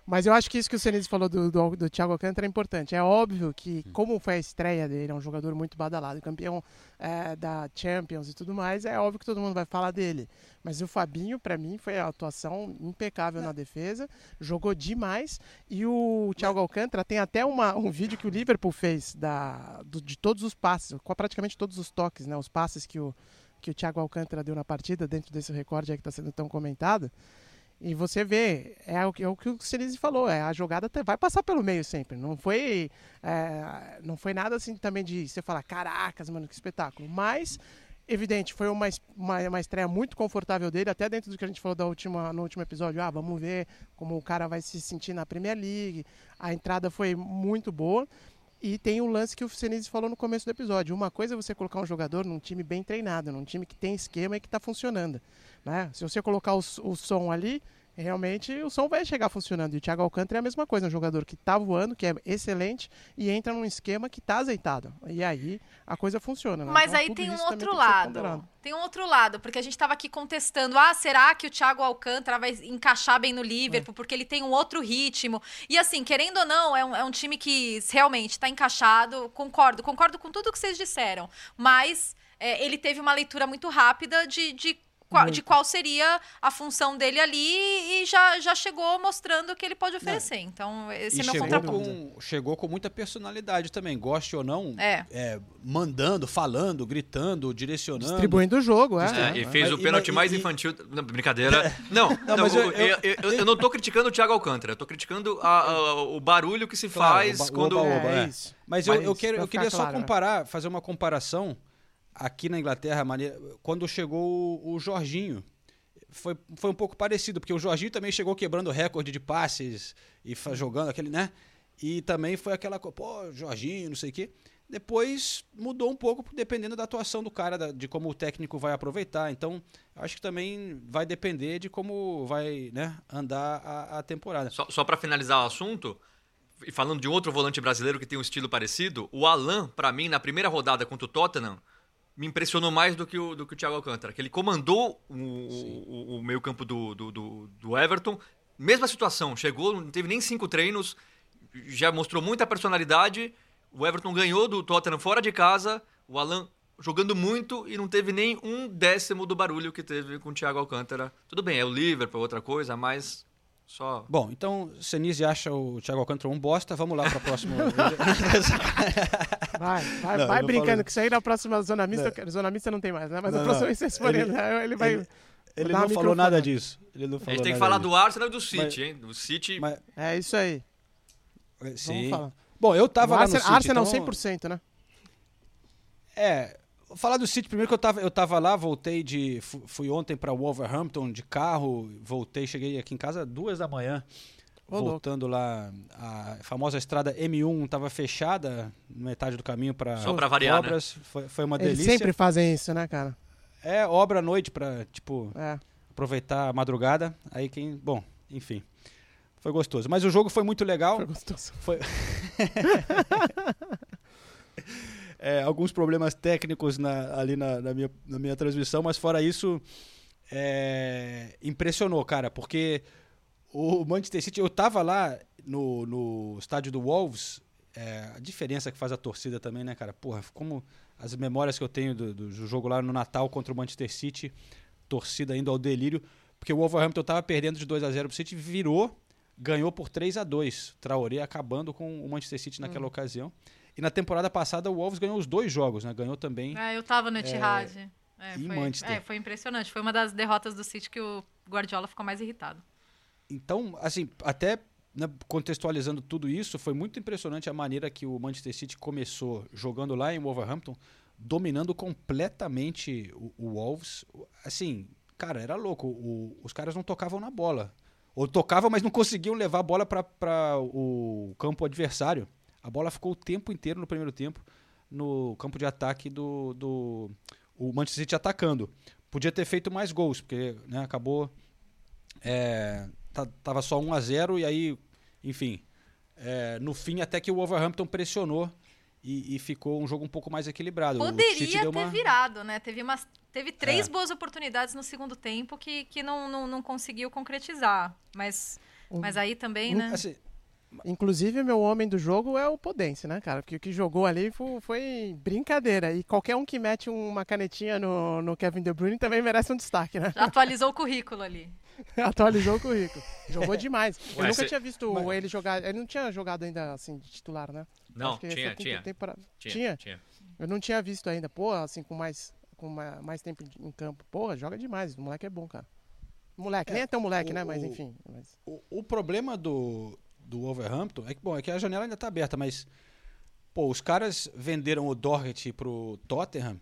Mas eu acho que isso que o Senise falou do, do, do Thiago Alcântara é importante. É óbvio que, como foi a estreia dele, é um jogador muito badalado, campeão é, da Champions e tudo mais, é óbvio que todo mundo vai falar dele. Mas o Fabinho, pra mim, foi a atuação impecável na defesa, jogou demais. E o Thiago Alcântara tem até uma, um vídeo que o Liverpool fez da, do- de todos os passes, com praticamente todos os toques, né? Os passes que o, que o Thiago Alcântara deu na partida, dentro desse recorde aí que está sendo tão comentado. E você vê, é o que, é o, que o falou, é, a jogada te- vai passar pelo meio sempre. Não foi, é, não foi nada assim também de você falar, caracas, mano, que espetáculo. Mas, evidente, foi uma, uma, uma estreia muito confortável dele, até dentro do que a gente falou da última, no último episódio. Ah, vamos ver como o cara vai se sentir na Premier League. A entrada foi muito boa. E tem o lance que o Senise falou no começo do episódio. Uma coisa é você colocar um jogador num time bem treinado, num time que tem esquema e que está funcionando. Né? Se você colocar o, o som ali, realmente o som vai chegar funcionando. E o Thiago Alcântara é a mesma coisa, um jogador que está voando, que é excelente, e entra num esquema que está azeitado. E aí a coisa funciona. Né? Mas Então, aí tem um outro lado. Tem um outro lado, porque a gente estava aqui contestando, ah, será que o Thiago Alcântara vai encaixar bem no Liverpool, porque ele tem um outro ritmo. E assim, querendo ou não, é um, é um time que realmente está encaixado, concordo, concordo com tudo que vocês disseram, mas é, ele teve uma leitura muito rápida de, de, qua- de qual seria a função dele ali e já, já chegou mostrando o que ele pode oferecer. Então, esse E é meu chegou contraponto. com, chegou com muita personalidade também, goste ou não, É. mandando, falando, gritando, direcionando. Distribuindo o jogo, é. É, e fez Mas- o pênalti mais e- infantil. Não, brincadeira. Não, não, mas eu, eu- eu- eu- não tô criticando o Thiago Alcântara, eu tô criticando a- a- o barulho que se Claro, faz o ba- o quando. oba-oba, É é. isso. Mas eu, Mas eu, quero, eu queria só claro, né? comparar, fazer uma comparação aqui na Inglaterra, quando chegou o, Jorginho. Foi, foi um pouco parecido, porque o Jorginho também chegou quebrando recorde de passes e jogando aquele, né? E também foi aquela coisa, pô, Jorginho, não sei o quê. Depois mudou um pouco, dependendo da atuação do cara, de como o técnico vai aproveitar. Então, acho que também vai depender de como vai né, andar a, a temporada. Só, só para finalizar o assunto, e falando de outro volante brasileiro que tem um estilo parecido, o Alan, pra mim, na primeira rodada contra o Tottenham, me impressionou mais do que o, do que o Thiago Alcântara, que ele comandou o, o, o meio campo do, do, do, do Everton, mesma situação, chegou, não teve nem cinco treinos, já mostrou muita personalidade, o Everton ganhou do Tottenham fora de casa, o Alan jogando muito e não teve nem um décimo do barulho que teve com o Thiago Alcântara. Tudo bem, é o Liverpool, outra coisa, mas só... Bom, então Senise acha o Thiago Alcântara um bosta. Vamos lá para a próxima. Vai, vai, Não, vai não brincando, que isso aí na próxima zona mista, Não. zona mista não tem mais, né? Mas Não, na próxima vez vocês forem, Ele- né? ele vai. ele- Ele não falou nada disso. Ele não A falou gente tem que falar disso. do Arsenal e do City, Mas- hein? Do City. Mas, É isso aí. sim. falar. Bom, eu tava O lá no Arsenal, City, Arsenal então- 100%, né? É, falar do City primeiro que eu tava, eu tava lá, voltei de. fu- Fui ontem pra Wolverhampton de carro, voltei, cheguei aqui em casa duas da manhã. Louco. voltando lá, a famosa estrada M1 estava fechada, metade do caminho para Só pra variar, né? obras. Foi, foi uma Eles delícia. sempre fazem isso, né, cara? É, obra à noite para tipo, É. aproveitar a madrugada. Aí quem. Bom, enfim. Foi gostoso. Mas o jogo foi muito legal. Foi gostoso. Foi. É, alguns problemas técnicos na- ali na, na minha, na minha transmissão, mas fora isso, é, impressionou, cara, porque o Manchester City, eu tava lá no, no estádio do Wolves, é, a diferença que faz a torcida também, né, cara? Porra, como as memórias que eu tenho do, do jogo lá no Natal contra o Manchester City, torcida indo ao delírio, porque o Wolverhampton tava perdendo de 2 a 0 pro City, virou, ganhou por 3 a 2 Traoré acabando com o Manchester City naquela Hum. ocasião. E na temporada passada o Wolves ganhou os dois jogos, né? Ganhou também. É, eu tava no é, Etihad. É, em foi, Manchester. é, foi impressionante. Foi uma das derrotas do City que o Guardiola ficou mais irritado. Então, assim, até né, contextualizando tudo isso, foi muito impressionante a maneira que o Manchester City começou jogando lá em Wolverhampton, dominando completamente o, o Wolves. Assim, cara, era louco. O- os caras não tocavam na bola. Ou tocavam, mas não conseguiam levar a bola para o campo adversário. A bola ficou o tempo inteiro no primeiro tempo no campo de ataque do, do o Manchester City atacando. Podia ter feito mais gols, porque né, acabou é, tava só 1 a 0 e aí, enfim, é, no fim até que o Wolverhampton pressionou e, e ficou um jogo um pouco mais equilibrado. o City Poderia deu ter uma- virado, né? Teve, umas, teve três É. boas oportunidades no segundo tempo que, que não, não, não conseguiu concretizar. Mas, mas aí também, né? Assim, Inclusive, meu homem do jogo é o Podense, né, cara? Porque o que jogou ali foi, foi brincadeira. E qualquer um que mete uma canetinha no, no Kevin De Bruyne também merece um destaque, né? Atualizou o currículo ali. Atualizou o currículo. Jogou demais. Eu Ué, nunca cê- tinha visto ele jogar. Ele não tinha jogado ainda assim de titular, né? Não, tinha, tinha. temporada- Tinha, Tinha? tinha. Eu não tinha visto ainda. Pô, assim, com mais, com ma- mais tempo em campo. Porra, joga demais. O moleque é bom, cara. Moleque, nem é tão moleque, o- né? Mas enfim. Mas... O, o problema do, do Wolverhampton é que, bom, é que a janela ainda tá aberta, mas pô, os caras venderam o Doherty pro Tottenham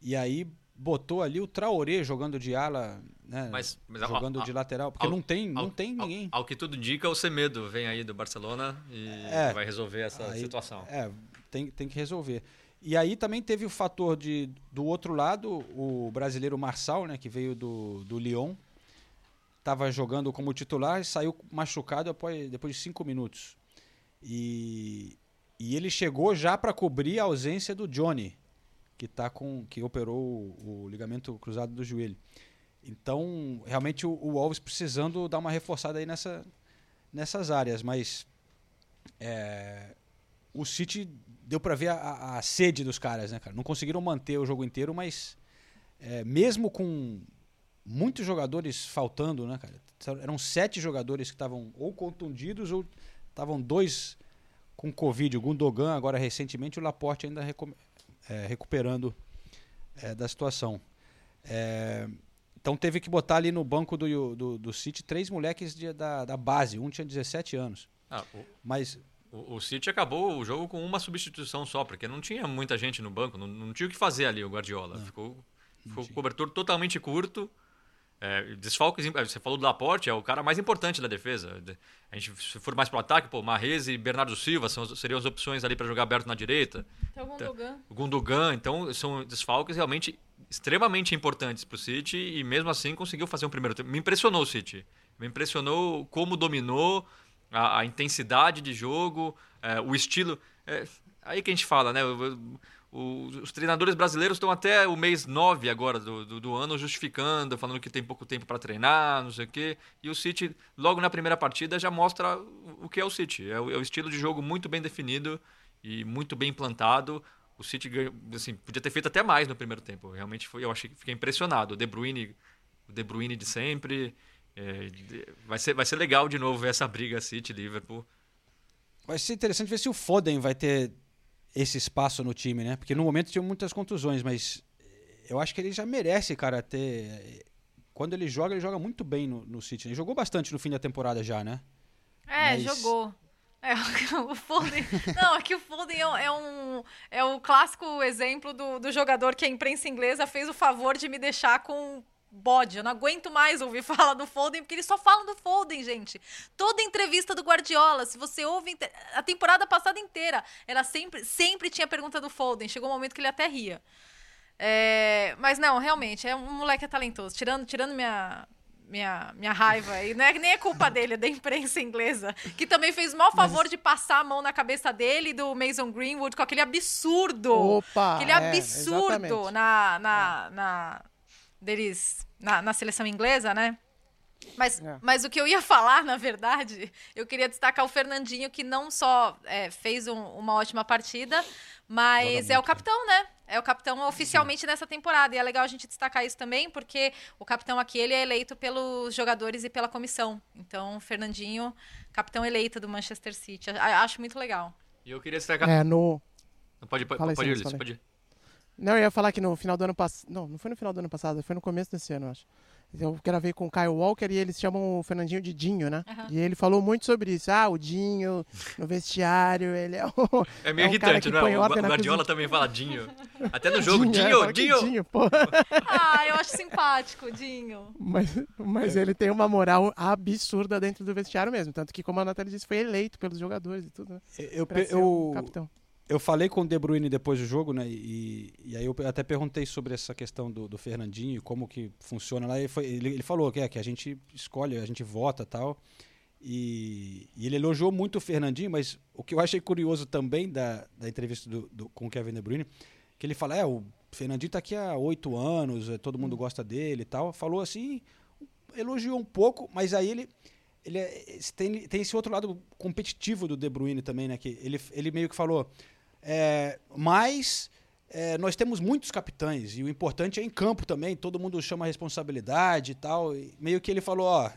e aí botou ali o Traoré jogando de ala, né? Mas, mas jogando ao- de lateral, porque ao- não tem, não tem ninguém. Ao, que tudo indica, o Semedo vem aí do Barcelona e É. vai resolver essa Aí- situação. É, tem, tem que resolver. E aí também teve o fator de, do outro lado, o brasileiro Marçal, né, que veio do, do Lyon, estava jogando como titular e saiu machucado após, depois de cinco minutos. E, e ele chegou já para cobrir a ausência do Johnny, que, tá com, que operou o, o ligamento cruzado do joelho. Então, realmente, o, o Alves precisando dar uma reforçada aí nessa, nessas áreas, mas é, o City deu para ver a- a, sede dos caras, né, cara? Não conseguiram manter o jogo inteiro, mas é, mesmo com muitos jogadores faltando, né, cara? Eram sete jogadores que estavam ou contundidos ou estavam dois com Covid. O Gundogan, agora recentemente, o Laporte ainda recu- é, recuperando é, da situação. É, então teve que botar ali no banco do, do, do City três moleques de- da, da base. Um tinha 17 anos. Ah, o- Mas O, o City acabou o jogo com uma substituição só, porque não tinha muita gente no banco, não, não tinha o que fazer ali o Guardiola. ficou ficou com cobertor totalmente curto. É, desfalques, você falou do Laporte, é o cara mais importante da defesa. De- A gente, se for mais pro ataque, pô, Marrez e Bernardo Silva são, seriam as opções ali para jogar aberto na direita. Tem o Gundogan. O Gundogan, então, são desfalques realmente extremamente importantes para o City e mesmo assim conseguiu fazer um primeiro tempo. Me impressionou o City. Me impressionou como dominou a, a intensidade de jogo, é, o estilo. é, aí que a gente fala, né? o- o- os treinadores brasileiros estão até o mês 9 agora do, do, do ano justificando, falando que tem pouco tempo para treinar, não sei o quê. E o City, logo na primeira partida, já mostra o que é o City. É o, é o estilo de jogo muito bem definido e muito bem implantado. O City assim, podia ter feito até mais no primeiro tempo. Realmente foi, eu achei que fiquei impressionado. O De Bruyne, o De Bruyne de sempre. é, vai, ser, vai ser legal de novo ver essa briga City Liverpool. Vai ser interessante ver se o Foden vai ter esse espaço no time, né? Porque no momento tinha muitas contusões, mas eu acho que ele já merece, cara, ter. Quando ele joga, ele joga muito bem no, no City. né? Ele jogou bastante no fim da temporada já, né? É, Mas- jogou. É, o Foden. Não, aqui o Foden é, um- é um. É o clássico exemplo do, do jogador que a imprensa inglesa fez o favor de me deixar com bode. Eu não aguento mais ouvir falar do Foden, porque eles só falam do Foden, gente. Toda entrevista do Guardiola, se você ouve a temporada passada inteira, era sempre, sempre tinha pergunta do Foden. Chegou um momento que ele até ria. É, mas não, realmente, é um moleque talentoso. Tirando, tirando minha, minha, minha raiva, e não é nem é culpa dele, é da imprensa inglesa, que também fez o maior favor de passar a mão na cabeça dele e do Mason Greenwood com aquele absurdo. Opa, aquele é, absurdo exatamente. na, na, na, deles, na, na seleção inglesa, né? Mas, É. mas o que eu ia falar, na verdade, eu queria destacar o Fernandinho, que não só é, fez um- uma ótima partida, mas é o capitão, né? É o capitão oficialmente nessa temporada. E é legal a gente destacar isso também, porque o capitão aqui ele é eleito pelos jogadores e pela comissão. Então, o Fernandinho, capitão eleito do Manchester City. Acho muito legal. E eu queria destacar. É, no. Não, Pode, pode, pode ir, pode ir. Não, eu ia falar que no final do ano passado. Não, não foi no final do ano passado, foi no começo desse ano, eu acho. Eu gravei com o Kyle Walker e eles chamam o Fernandinho de Dinho, né? Aham. E ele falou muito sobre isso. Ah, o Dinho, no vestiário, ele é o. É meio um cara irritante, que não é? O Guardiola também fala Dinho. Até no jogo, Dinho, é, Dinho, que Dinho. Dinho, pô. Ah, eu acho simpático, Dinho. Mas, mas ele tem uma moral absurda dentro do vestiário mesmo. Tanto que, como a Natália disse, foi eleito pelos jogadores e tudo, né? Eu, eu, capitão. Eu falei com o De Bruyne depois do jogo, né? E, e aí eu até perguntei sobre essa questão do, do Fernandinho e como que funciona lá. E foi- ele, ele falou que, é, que a gente escolhe, a gente vota tal. E, e ele elogiou muito o Fernandinho, mas o que eu achei curioso também da, da entrevista do, do- com o Kevin De Bruyne, que ele fala, é, o Fernandinho tá aqui há oito anos, é, todo mundo gosta dele e tal. Falou assim, elogiou um pouco, mas aí ele ele é- tem, tem esse outro lado competitivo do De Bruyne também, né? Que ele, ele meio que falou, é, mas é, nós temos muitos capitães e o importante é em campo também, todo mundo chama a responsabilidade e tal. e meio que ele falou, ó,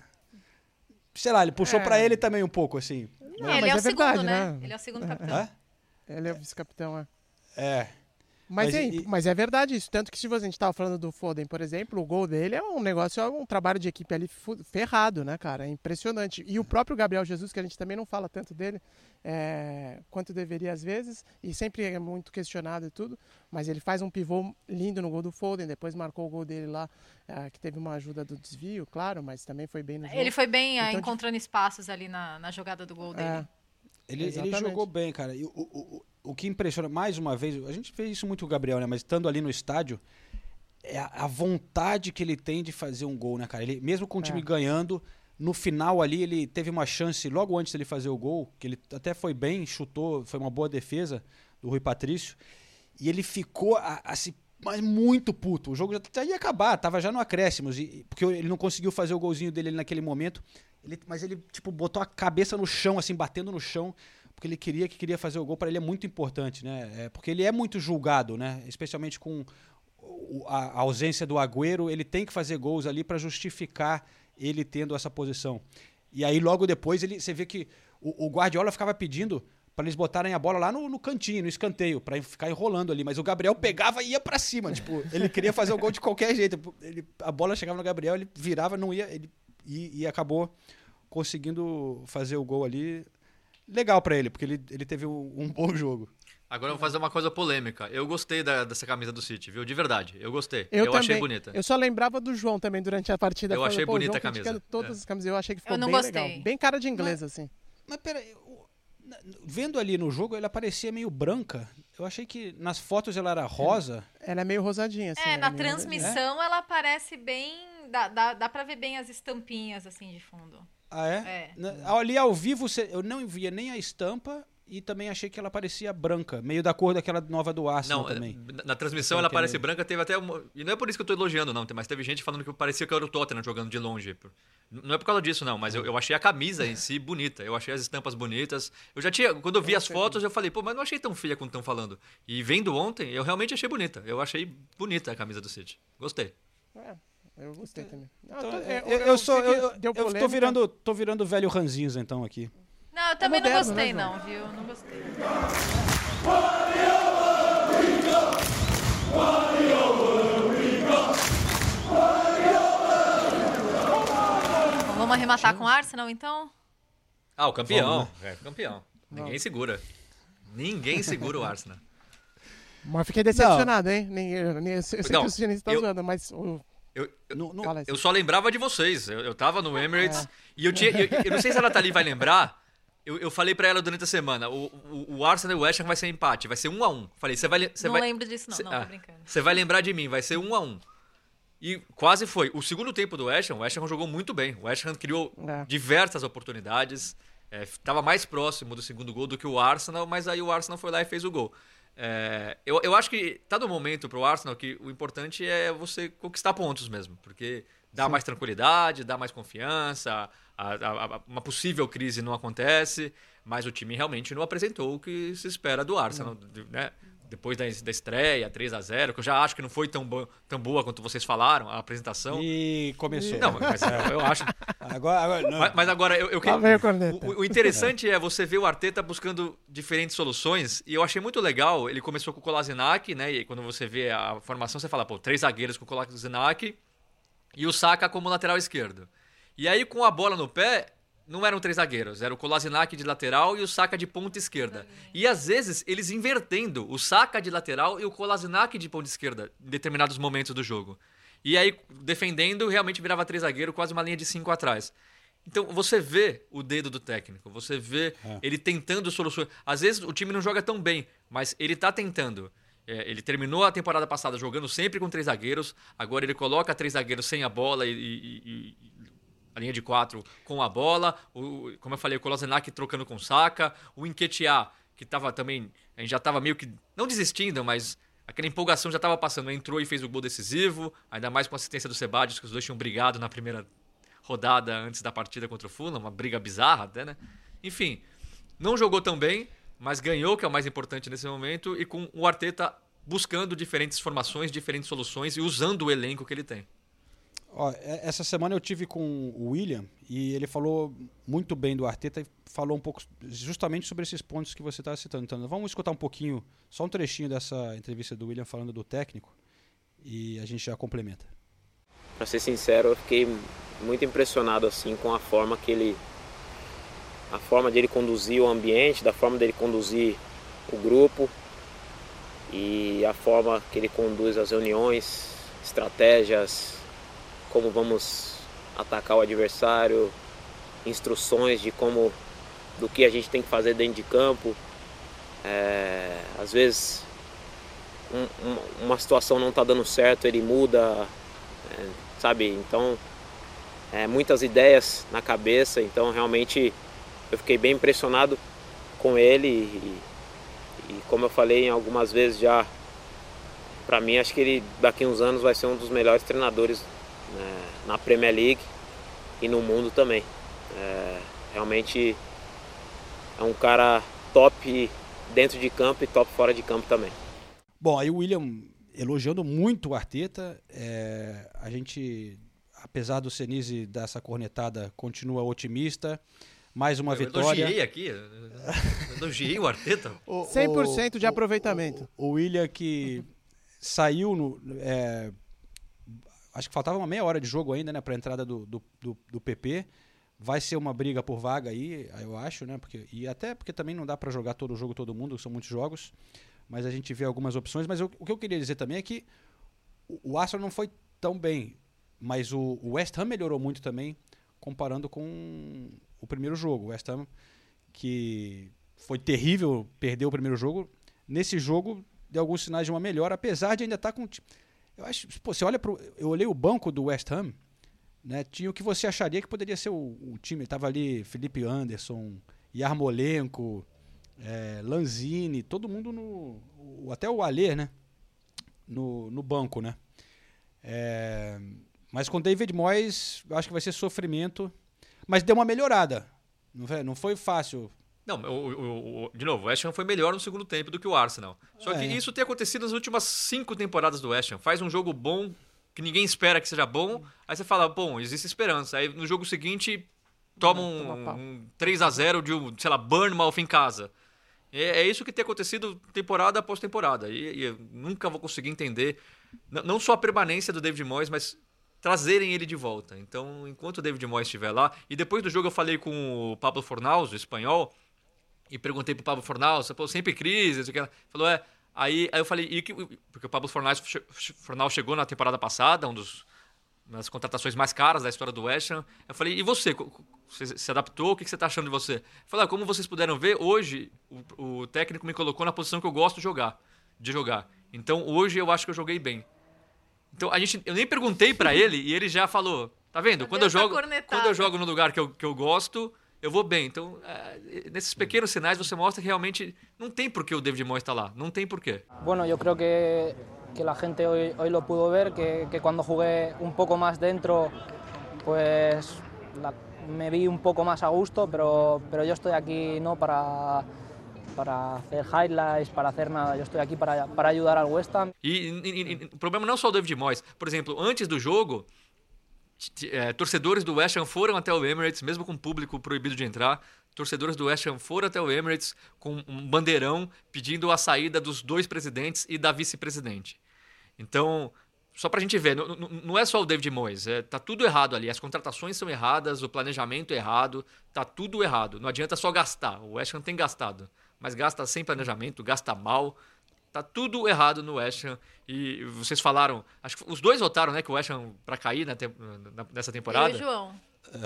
sei lá, ele puxou É. pra ele também um pouco assim. Não, ele mas é o é segundo, verdade, né? né? Ele é o segundo capitão. Ele é o vice-capitão, é. É. Mas, Mas é, e- mas é verdade isso. Tanto que se você- a gente estava falando do Foden, por exemplo, o gol dele é um negócio, é um trabalho de equipe ali ferrado, né, cara? É impressionante. E o próprio Gabriel Jesus, que a gente também não fala tanto dele, é, quanto deveria às vezes, e sempre é muito questionado e tudo, mas ele faz um pivô lindo no gol do Foden, depois marcou o gol dele lá, é, que teve uma ajuda do desvio, claro, mas também foi bem no jogo. Ele foi bem ah, Então, encontrando espaços ali na, na jogada do gol dele. É. Ele, ele jogou bem, cara. E o, o, o, o que impressiona, mais uma vez, a gente vê isso muito com o Gabriel, né? Mas estando ali no estádio, é a, a vontade que ele tem de fazer um gol, né, cara? Ele, mesmo com o time É. ganhando, no final ali ele teve uma chance, logo antes dele fazer o gol, que ele até foi bem, chutou, foi uma boa defesa do Rui Patrício. E ele ficou a- assim, mas muito puto. O jogo já, já ia acabar, tava já no acréscimos, e, porque ele não conseguiu fazer o golzinho dele naquele momento. Ele, mas ele, tipo, botou a cabeça no chão, assim, batendo no chão, porque ele queria que queria fazer o gol. Para ele é muito importante, né? É, porque ele é muito julgado, né? Especialmente com a ausência do Agüero, ele tem que fazer gols ali para justificar ele tendo essa posição. E aí logo depois ele, você vê que o, o Guardiola ficava pedindo para eles botarem a bola lá no, no cantinho, no escanteio, para ficar enrolando ali, mas o Gabriel pegava e ia para cima, tipo, ele queria fazer o gol de qualquer jeito. Ele- a bola chegava no Gabriel, ele virava, não ia, ele e, e acabou conseguindo fazer o gol ali. Legal para ele, porque ele, ele teve um, bom jogo. Agora eu vou fazer uma coisa polêmica. Eu gostei da- dessa camisa do City, viu? De verdade. Eu gostei. Eu, também. achei bonita. Eu só lembrava do João também durante a partida. Eu falando, achei "Pô, o bonita João a camisa." Todas É. as camisas. Eu achei que ficou Eu não bem gostei. legal. Bem cara de inglês, assim. Mas peraí, vendo ali no jogo, ela parecia meio branca. Eu achei que nas fotos ela era rosa. Ela é meio rosadinha, assim. É, ela na transmissão ela parece bem. Dá, dá, dá pra ver bem as estampinhas assim de fundo. Ah, é? É. Ali ao vivo eu não via nem a estampa e também achei que ela parecia branca, meio da cor daquela nova do Arsenal Não, é, também. na- na transmissão ela parece branca, teve até uma... E não é por isso que eu tô elogiando, não, mas teve gente falando que parecia que era o Tottenham jogando de longe. Não é por causa disso, não, mas eu, eu achei a camisa em si bonita, eu achei as estampas bonitas. Eu já tinha, quando eu vi as fotos, eu falei, pô, mas não achei tão feia quanto estão falando. E vendo ontem, eu realmente achei bonita. Eu achei bonita a camisa do City. Gostei. É, eu gostei também. Não, Então, é, é, eu, eu sou, eu, tô virando, tô virando velho ranzinza então aqui. Não, eu também não moderno, gostei, né, não, viu? Não gostei. Bom, Vamos arrematar com o Arsenal, então? Ah, o campeão. Vamos, É, campeão. Ninguém segura. Ninguém segura o Arsenal. Mas fiquei decepcionado, hein? Nem, nem, eu sei Não, que o Chinês tá zoando, mas. o- Eu, eu, só lembrava de vocês. Eu, eu tava no Emirates É. e eu tinha. Eu, eu não sei se a Nathalie vai lembrar. Eu, eu falei pra ela durante a semana: o, o, o Arsenal e o West Ham vai ser empate, vai ser um a um. Falei, você vai. Você Não vai, lembro disso, não. cê- Não, ah, tô brincando. Você vai lembrar de mim, vai ser um a um. E quase foi. O segundo tempo do West Ham, o West Ham jogou muito bem. O West Ham criou É. diversas oportunidades. Estava mais próximo do segundo gol do que o Arsenal, mas aí o Arsenal foi lá e fez o gol. É, eu, eu acho que tá no momento pro Arsenal que o importante é você conquistar pontos mesmo, porque dá Sim. mais tranquilidade, dá mais confiança, a- a- a- uma possível crise não acontece, mas o time realmente não apresentou o que se espera do Arsenal, né? Depois da, da estreia, 3 a 0 que eu já acho que não foi tão, bo- tão boa quanto vocês falaram, a apresentação. E começou. Não, mas eu, eu acho. Agora, agora não. Mas, mas agora, eu, eu corneta. o, o interessante é você ver o Arteta buscando diferentes soluções. E eu achei muito legal. Ele começou com o Kolasinac, né? E quando você vê a formação, você fala, pô, três zagueiros com o Kolasinac e o Saka como lateral esquerdo. E aí, com a bola no pé, não eram três zagueiros. Era o Kolasinac de lateral e o Saka de ponta esquerda. E às vezes, eles invertendo o Saka de lateral e o Kolasinac de ponta esquerda em determinados momentos do jogo. E aí, defendendo, realmente virava três zagueiros, quase uma linha de cinco atrás. Então, você vê o dedo do técnico, você vê É. ele tentando soluções. Às vezes o time não joga tão bem, mas ele tá tentando. É, ele terminou a temporada passada jogando sempre com três zagueiros, agora ele coloca três zagueiros sem a bola e- e- e a linha de quatro com a bola. O, como eu falei, o Kolasinac trocando com Saka, o Enquetear, que tava também. A gente já tava meio que. Não desistindo, mas aquela empolgação já tava passando. Entrou e fez o gol decisivo, ainda mais com a assistência do Sebadios, que os dois tinham brigado na primeira rodada antes da partida contra o Fulham, uma briga bizarra até, né? Enfim, não jogou tão bem, mas ganhou, que é o mais importante nesse momento, e com o Arteta buscando diferentes formações, diferentes soluções e usando o elenco que ele tem. Ó, é- essa semana eu tive com o William e ele falou muito bem do Arteta e falou um pouco justamente sobre esses pontos que você está citando. Então, vamos escutar um pouquinho, só um trechinho dessa entrevista do William falando do técnico e a gente já complementa. Pra ser sincero, eu fiquei muito impressionado assim com a forma que ele a forma dele conduzir o ambiente, da forma dele conduzir o grupo e a forma que ele conduz as reuniões, estratégias, como vamos atacar o adversário, instruções de como do que a gente tem que fazer dentro de campo. É, às vezes um- um- uma situação não está dando certo, ele muda, é, sabe? Então, é, muitas ideias na cabeça, então realmente eu fiquei bem impressionado com ele e, e como eu falei algumas vezes já, para mim acho que ele daqui uns anos vai ser um dos melhores treinadores né, na Premier League e no mundo também. É, realmente é um cara top dentro de campo e top fora de campo também. Bom, aí o William elogiando muito o Arteta. é, a gente, apesar do Senise dar essa cornetada, continua otimista. Mais uma Eu vitória. elogiei aqui, eu elogiei o Arteta. O- 100% de aproveitamento. O William que saiu no. é, acho que faltava uma meia hora de jogo ainda, né, para a entrada do, do, do, do PP. Vai ser uma briga por vaga aí, eu acho, né? Porque, e até porque também não dá para jogar todo jogo, todo mundo, são muitos jogos. Mas a gente vê algumas opções. Mas eu- o que eu queria dizer também é que o, o Arsenal não foi tão bem. Mas o, o West Ham melhorou muito também, comparando com o primeiro jogo. O West Ham, que foi terrível, perdeu o primeiro jogo. Nesse jogo, deu alguns sinais de uma melhora, apesar de ainda estar com. Eu acho. Pô, você olha pro. Eu olhei o banco do West Ham, né? Tinha o que você acharia que poderia ser o, o time. Tava ali Felipe Anderson, Yarmolenko, é, Lanzini, todo mundo no. o- até o Alê, né? No, no banco, né? É, mas com David Moyes, eu acho que vai ser sofrimento. Mas deu uma melhorada. Não foi, não foi fácil. Não, o, o- o- de novo, o West Ham foi melhor no segundo tempo do que o Arsenal. Só que É. isso tem acontecido nas últimas cinco temporadas do West Ham. Faz um jogo bom, que ninguém espera que seja bom, aí você fala, bom, existe esperança. Aí no jogo seguinte toma um, um 3 a 0 de um, sei lá, Bournemouth em casa. É, é isso que tem acontecido temporada após temporada. E, e eu nunca vou conseguir entender, não só a permanência do David Moyes, mas trazerem ele de volta. Então, enquanto o David Moyes estiver lá, e depois do jogo eu falei com o Pablo Fornaus, o espanhol, e perguntei pro Pablo Fornal, você pô, sempre crise, isso que ela falou, é. Aí, aí eu falei, e que, porque o Pablo Fornal, Fornal chegou na temporada passada, um dos das contratações mais caras da história do West Ham. Eu falei, e você? Você se adaptou? O que você está achando de você? Eu falei, ah, como vocês puderam ver, hoje o, o, técnico me colocou na posição que eu gosto de jogar. De jogar. Então hoje eu acho que eu joguei bem. Então a gente, eu nem perguntei para ele e ele já falou, tá vendo? Quando eu jogo, quando eu jogo no lugar que eu, que eu gosto, eu vou bem. Então, é, nesses pequenos sinais você mostra que realmente não tem por que o David Moyes está lá. Não tem por quê. Bueno, eu creio que que la gente hoy, hoy lo pudo ver, que, que, cuando jugué un poco más dentro, pues la, me vi un poco más a gusto, pero, pero yo estoy aquí no para, para hacer highlights, para hacer nada, yo estoy aquí para, para ayudar al West Ham. E, e, e o problema não é só o David Moyes, por exemplo, antes do jogo, é, torcedores do West Ham foram até o Emirates, mesmo com o público proibido de entrar, torcedores do West Ham foram até o Emirates com um bandeirão pedindo a saída dos dois presidentes e da vice-presidente. Então, só para a gente ver, não, não, é só o David Moyes, é, tá tudo errado ali. As contratações são erradas, o planejamento é errado, tá tudo errado. Não adianta só gastar. O West Ham tem gastado, mas gasta sem planejamento, gasta mal. Tá tudo errado no West Ham. E vocês falaram, acho que os dois votaram, né, que o West Ham para cair na, nessa temporada. Eu e o João.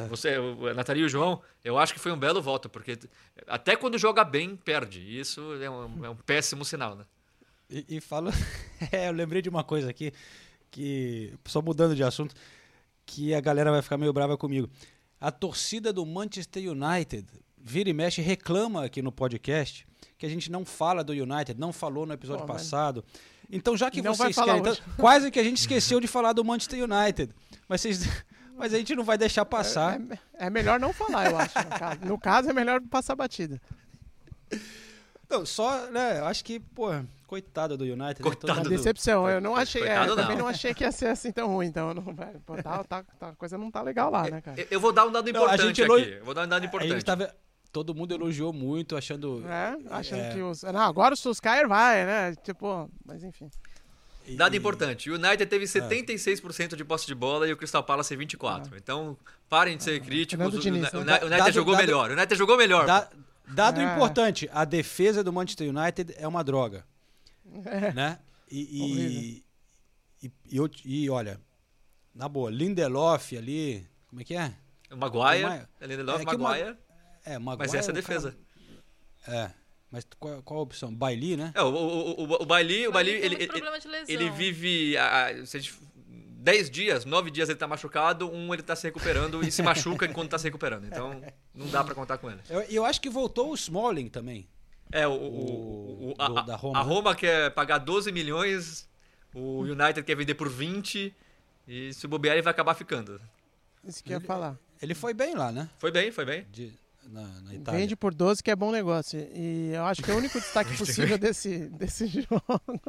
Você, a Nathalie e o João, eu acho que foi um belo voto, porque até quando joga bem, perde. E isso é um, é um péssimo sinal, né? E, e fala. é, eu lembrei de uma coisa aqui, que. Só mudando de assunto, que a galera vai ficar meio brava comigo. A torcida do Manchester United vira e mexe reclama aqui no podcast que a gente não fala do United, não falou no episódio passado. Então, já que vocês querem. Então, quase que a gente esqueceu de falar do Manchester United. Mas vocês. Mas a gente não vai deixar passar. É, é, é melhor não falar, eu acho. No caso. no caso, é melhor passar batida. Não, só, né? Eu acho que, pô, coitado do United. Né? Coitado né? decepção. Eu não achei, é, não. também não achei que ia ser assim tão ruim. Então, não, pô, tá, tá, tá, a coisa não tá legal lá, né, cara? Eu, eu vou dar um dado importante não, aqui. Eu vou dar um dado importante. Tava, todo mundo elogiou muito, achando. É, achando é... que os. Não, agora o Solskjaer vai, né? Tipo, mas enfim. Dado importante, o United teve 76% de posse de bola e o Crystal Palace 24%. Ah. Então, parem de ser críticos. O, Diniz, o, o, United dado, jogou dado, melhor. O United jogou melhor. Da, Dado é. importante, a defesa do Manchester United é uma droga. É. Né? E, e, e, e, e, olha, na boa, Lindelof ali, como é que é? O Maguire, é Lindelof, é Maguire. É, Maguire. Mas essa é a defesa. Cara, é. Mas qual, qual, a opção? Bailey, né? É, o, o, o, o Bailey, o Bailey, ele, ele, ele, vive. A, a gente 10 dias, 9 dias ele tá machucado, um ele tá se recuperando e se machuca enquanto tá se recuperando. Então, não dá para contar com ele. Eu, eu, acho que voltou o Smalling também. É, o, o, o a, do, da Roma. A Roma quer pagar 12 milhões, o United quer vender por 20 e se o bobear ele vai acabar ficando. Isso que eu ia falar. Ele foi bem lá, né? Foi bem, foi bem. De, na, na Itália. Vende por 12 que é bom negócio. E eu acho que o único destaque possível desse, desse jogo.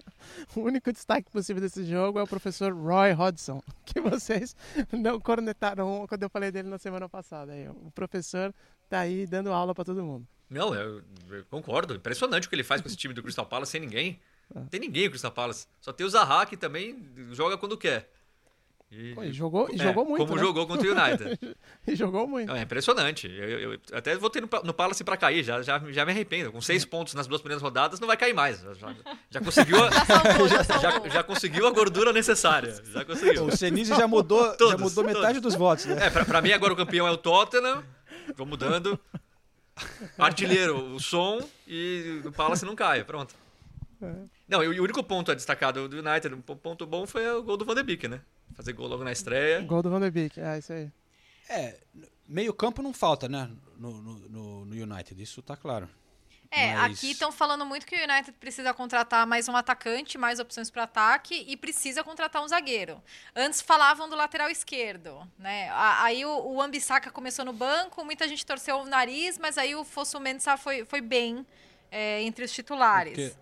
o único destaque possível desse jogo é o professor Roy Hodgson, que vocês não cornetaram quando eu falei dele na semana passada. O professor tá aí dando aula para todo mundo. Não, eu, eu, concordo. Impressionante o que ele faz com esse time do Crystal Palace sem ninguém. Não tem ninguém no Crystal Palace. Só tem o Zaha que também joga quando quer. E, Pô, e jogou, e é, jogou muito. Como né? jogou contra o United. e jogou muito. É impressionante. Eu, eu, eu até voltei no, no Palace para cair, já, já, já me arrependo. Com seis pontos nas duas primeiras rodadas, não vai cair mais. Já, já conseguiu a, já, salvou, já, já, conseguiu a gordura necessária. Já conseguiu. O Senise já mudou, todos, já mudou metade todos. dos votos. Né? É, para mim agora o campeão é o Tottenham. Vou mudando. Artilheiro, o som e o Palace não cai. Pronto. É. Não, e o único ponto a destacar do United, um ponto bom foi o gol do Van de Beek, né? Fazer gol logo na estreia. Gol do Van de Beek, é isso aí. É, meio campo não falta, né? No, no, no United, isso tá claro. É, Mas... aqui estão falando muito que o United precisa contratar mais um atacante, mais opções para ataque e precisa contratar um zagueiro. Antes falavam do lateral esquerdo, né? Aí o, o Ambissaca começou no banco, muita gente torceu o nariz, mas aí o Fosso Mensah foi, foi bem é, entre os titulares. Porque,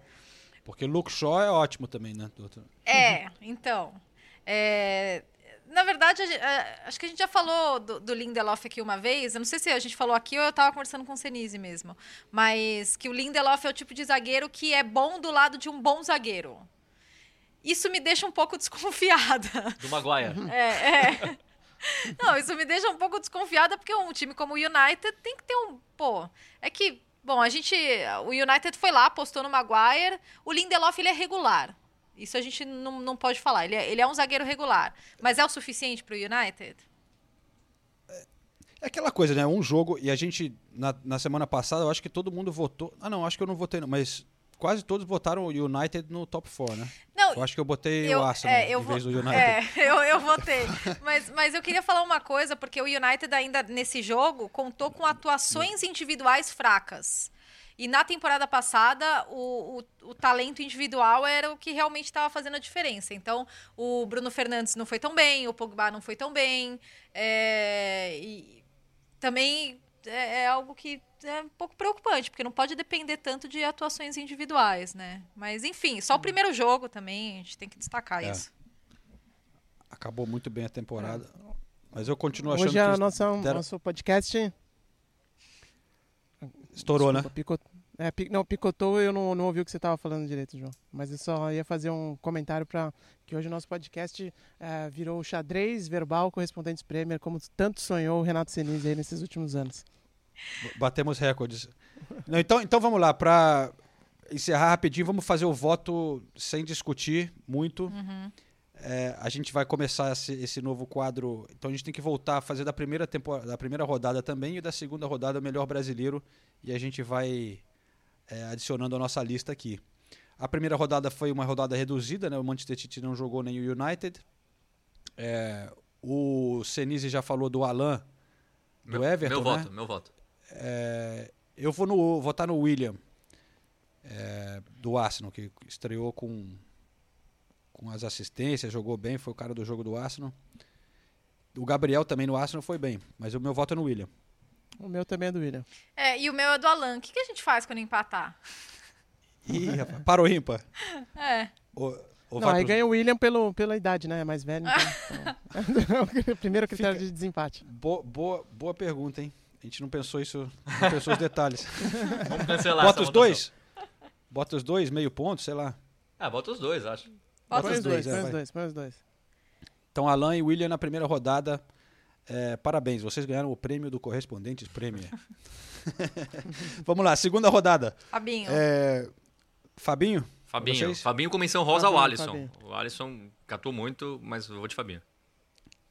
porque Luke Shaw é ótimo também, né? É, então. É, na verdade, acho que a gente já falou do, do, Lindelof aqui uma vez. Eu não sei se a gente falou aqui ou eu estava conversando com o Senise mesmo. Mas que o Lindelof é o tipo de zagueiro que é bom do lado de um bom zagueiro. Isso me deixa um pouco desconfiada. Do Maguire. É, é. Não, isso me deixa um pouco desconfiada porque um time como o United tem que ter um. Pô, é que Bom, a gente. O United foi lá, apostou no Maguire. O Lindelof ele é regular. Isso a gente não, não pode falar. Ele é, ele é um zagueiro regular. Mas é o suficiente para o United? É aquela coisa, né? Um jogo, e a gente, na, na semana passada, eu acho que todo mundo votou. Ah, não, acho que eu não votei, não, mas quase todos votaram o United no top 4, né? Não, eu acho que eu botei eu, o Arsenal é, eu em vez do United. É, eu, eu votei. mas, mas eu queria falar uma coisa, porque o United ainda nesse jogo contou com atuações individuais fracas. E na temporada passada, o, o, o talento individual era o que realmente estava fazendo a diferença. Então, o Bruno Fernandes não foi tão bem, o Pogba não foi tão bem. é, e também é, é algo que é um pouco preocupante, porque não pode depender tanto de atuações individuais, né? Mas, enfim, só o primeiro jogo também, a gente tem que destacar É. isso. Acabou muito bem a temporada. Mas eu continuo achando Hoje a que nossa, deram- nosso podcast estourou, Desculpa, picot- é, pi- não, picotou, eu não, não ouvi o que você estava falando direito, João. Mas eu só ia fazer um comentário para que hoje o nosso podcast eh, virou o xadrez verbal correspondentes Premier, como tanto sonhou o Renato Senise aí nesses últimos anos. né? Batemos recordes. Não, então, então vamos lá, para encerrar rapidinho, vamos fazer o voto sem discutir muito. Uhum. É, a gente vai começar esse, esse novo quadro. Então a gente tem que voltar a fazer da primeira temporada, da primeira rodada também e da segunda rodada o melhor brasileiro. E a gente vai é, adicionando a nossa lista aqui. A primeira rodada foi uma rodada reduzida, né? O Manchester City não jogou nem o United. É, o Senise já falou do Alan, do Meu- Everton, meu né? voto, meu voto. É, eu vou no, votar no William, é, do Arsenal, que estreou com, com as assistências, jogou bem, foi o cara do jogo do Arsenal. O Gabriel também no Arsenal foi bem, mas o meu voto é no William. O meu também é do William. É, e o meu é do Alan. O que, que a gente faz quando empatar? Ih, rapaz, parou ímpar. É. Ou, ou não, aí pros- ganha o William pelo, pela idade, né? É mais velho. Então, então, primeiro critério de desempate. Boa, boa, boa pergunta, hein? A gente não pensou isso, não pensou os detalhes. Vamos cancelar Bota essa os dois? Bota os dois, meio ponto, sei lá. Ah, bota os dois, acho. Bota Põe os dois, é, põe os vai. dois, põe os dois. Então, Alan e William na primeira rodada. É, parabéns, vocês ganharam o prêmio do Correspondentes Premier. Vamos lá, segunda rodada. Fabinho. É, Fabinho? Fabinho. Vocês? Fabinho com menção rosa ao Fabinho, Alisson. Fabinho. O Alisson catou muito, mas eu vou de Fabinho.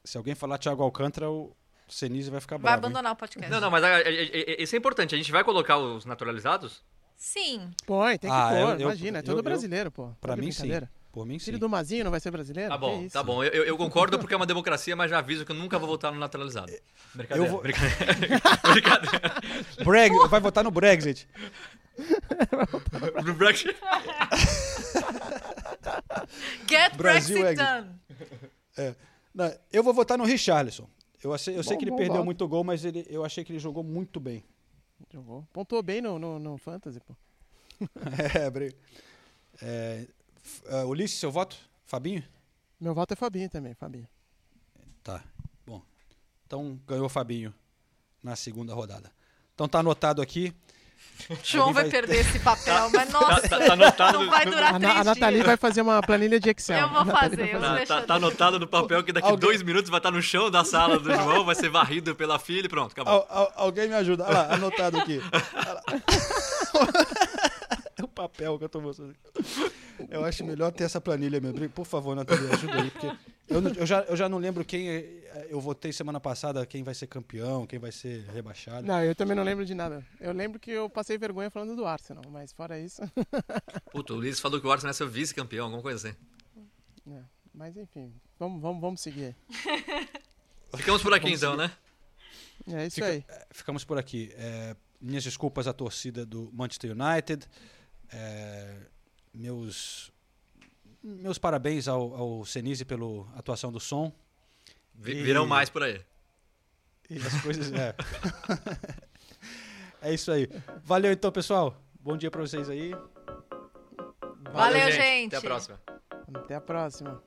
Se alguém falar Thiago Alcântara, o Senise vai ficar Vai bravo. hein? abandonar o podcast. Não, não, mas é, é, é, isso é importante. A gente vai colocar os naturalizados? Sim. Põe, tem que Ah, pôr, eu- eu- imagina, é eu- todo eu- brasileiro, pô. Pra mim, sim. Por mim, sim. Filho do Mazinho não vai ser brasileiro? Tá bom, isso? tá bom. Eu, eu- eu concordo porque é uma democracia, mas já aviso que eu nunca vou votar no naturalizado. Brincadeira, Eu vou- brincadeira. brincadeira. Breg- vai votar no Brexit. No Brexit. Get Brasil Brexit é- done. É. Não, eu vou votar no Richarlison. Eu, sei- eu sei Bom, que ele perdeu voto. muito gol, mas ele, eu achei que ele jogou muito bem. Jogou. Pontuou bem no, no, no Fantasy, pô. é, é, é, Ulisses, seu voto? Fabinho? Meu voto é Fabinho também, Fabinho. Tá. Bom. Então ganhou o Fabinho na segunda rodada. Então tá anotado aqui. João Alguém vai perder esse papel, mas nossa, tá- tá anotado não vai durar A, três a Nathalie dias. vai fazer uma planilha de Excel. Eu vou fazer, vai eu vou Tá, deixar tá- tá anotado no papel que daqui Alguém- dois minutos vai estar no chão da sala do João, vai ser varrido pela filha e pronto, acabou. Al- al- alguém me ajuda. Olha lá, anotado aqui. É o papel que eu tô mostrando. Eu acho melhor ter essa planilha mesmo. Por favor, Nathalie, ajuda aí. Porque eu, não- eu já, eu já não lembro quem eh, eu votei semana passada, quem vai ser campeão, quem vai ser rebaixado. Não, eu também não lembro de nada. Eu lembro que eu passei vergonha falando do Arsenal, mas fora isso. Puta, o Luiz falou que o Arsenal ia ser vice-campeão, alguma coisa assim. É, mas enfim, vamos, vamos, vamos seguir. Ficamos por aqui Vamos então, seguir. né? É isso Fica- aí. eh, Ficamos por aqui. É, minhas desculpas à torcida do Manchester United. É, meus meus parabéns ao, ao Senise pela atuação do som. V virão e... mais por aí. E as coisas. É. é isso aí. Valeu então, pessoal. Bom dia para vocês aí. Valeu, Valeu gente. gente. Até a próxima. Até a próxima.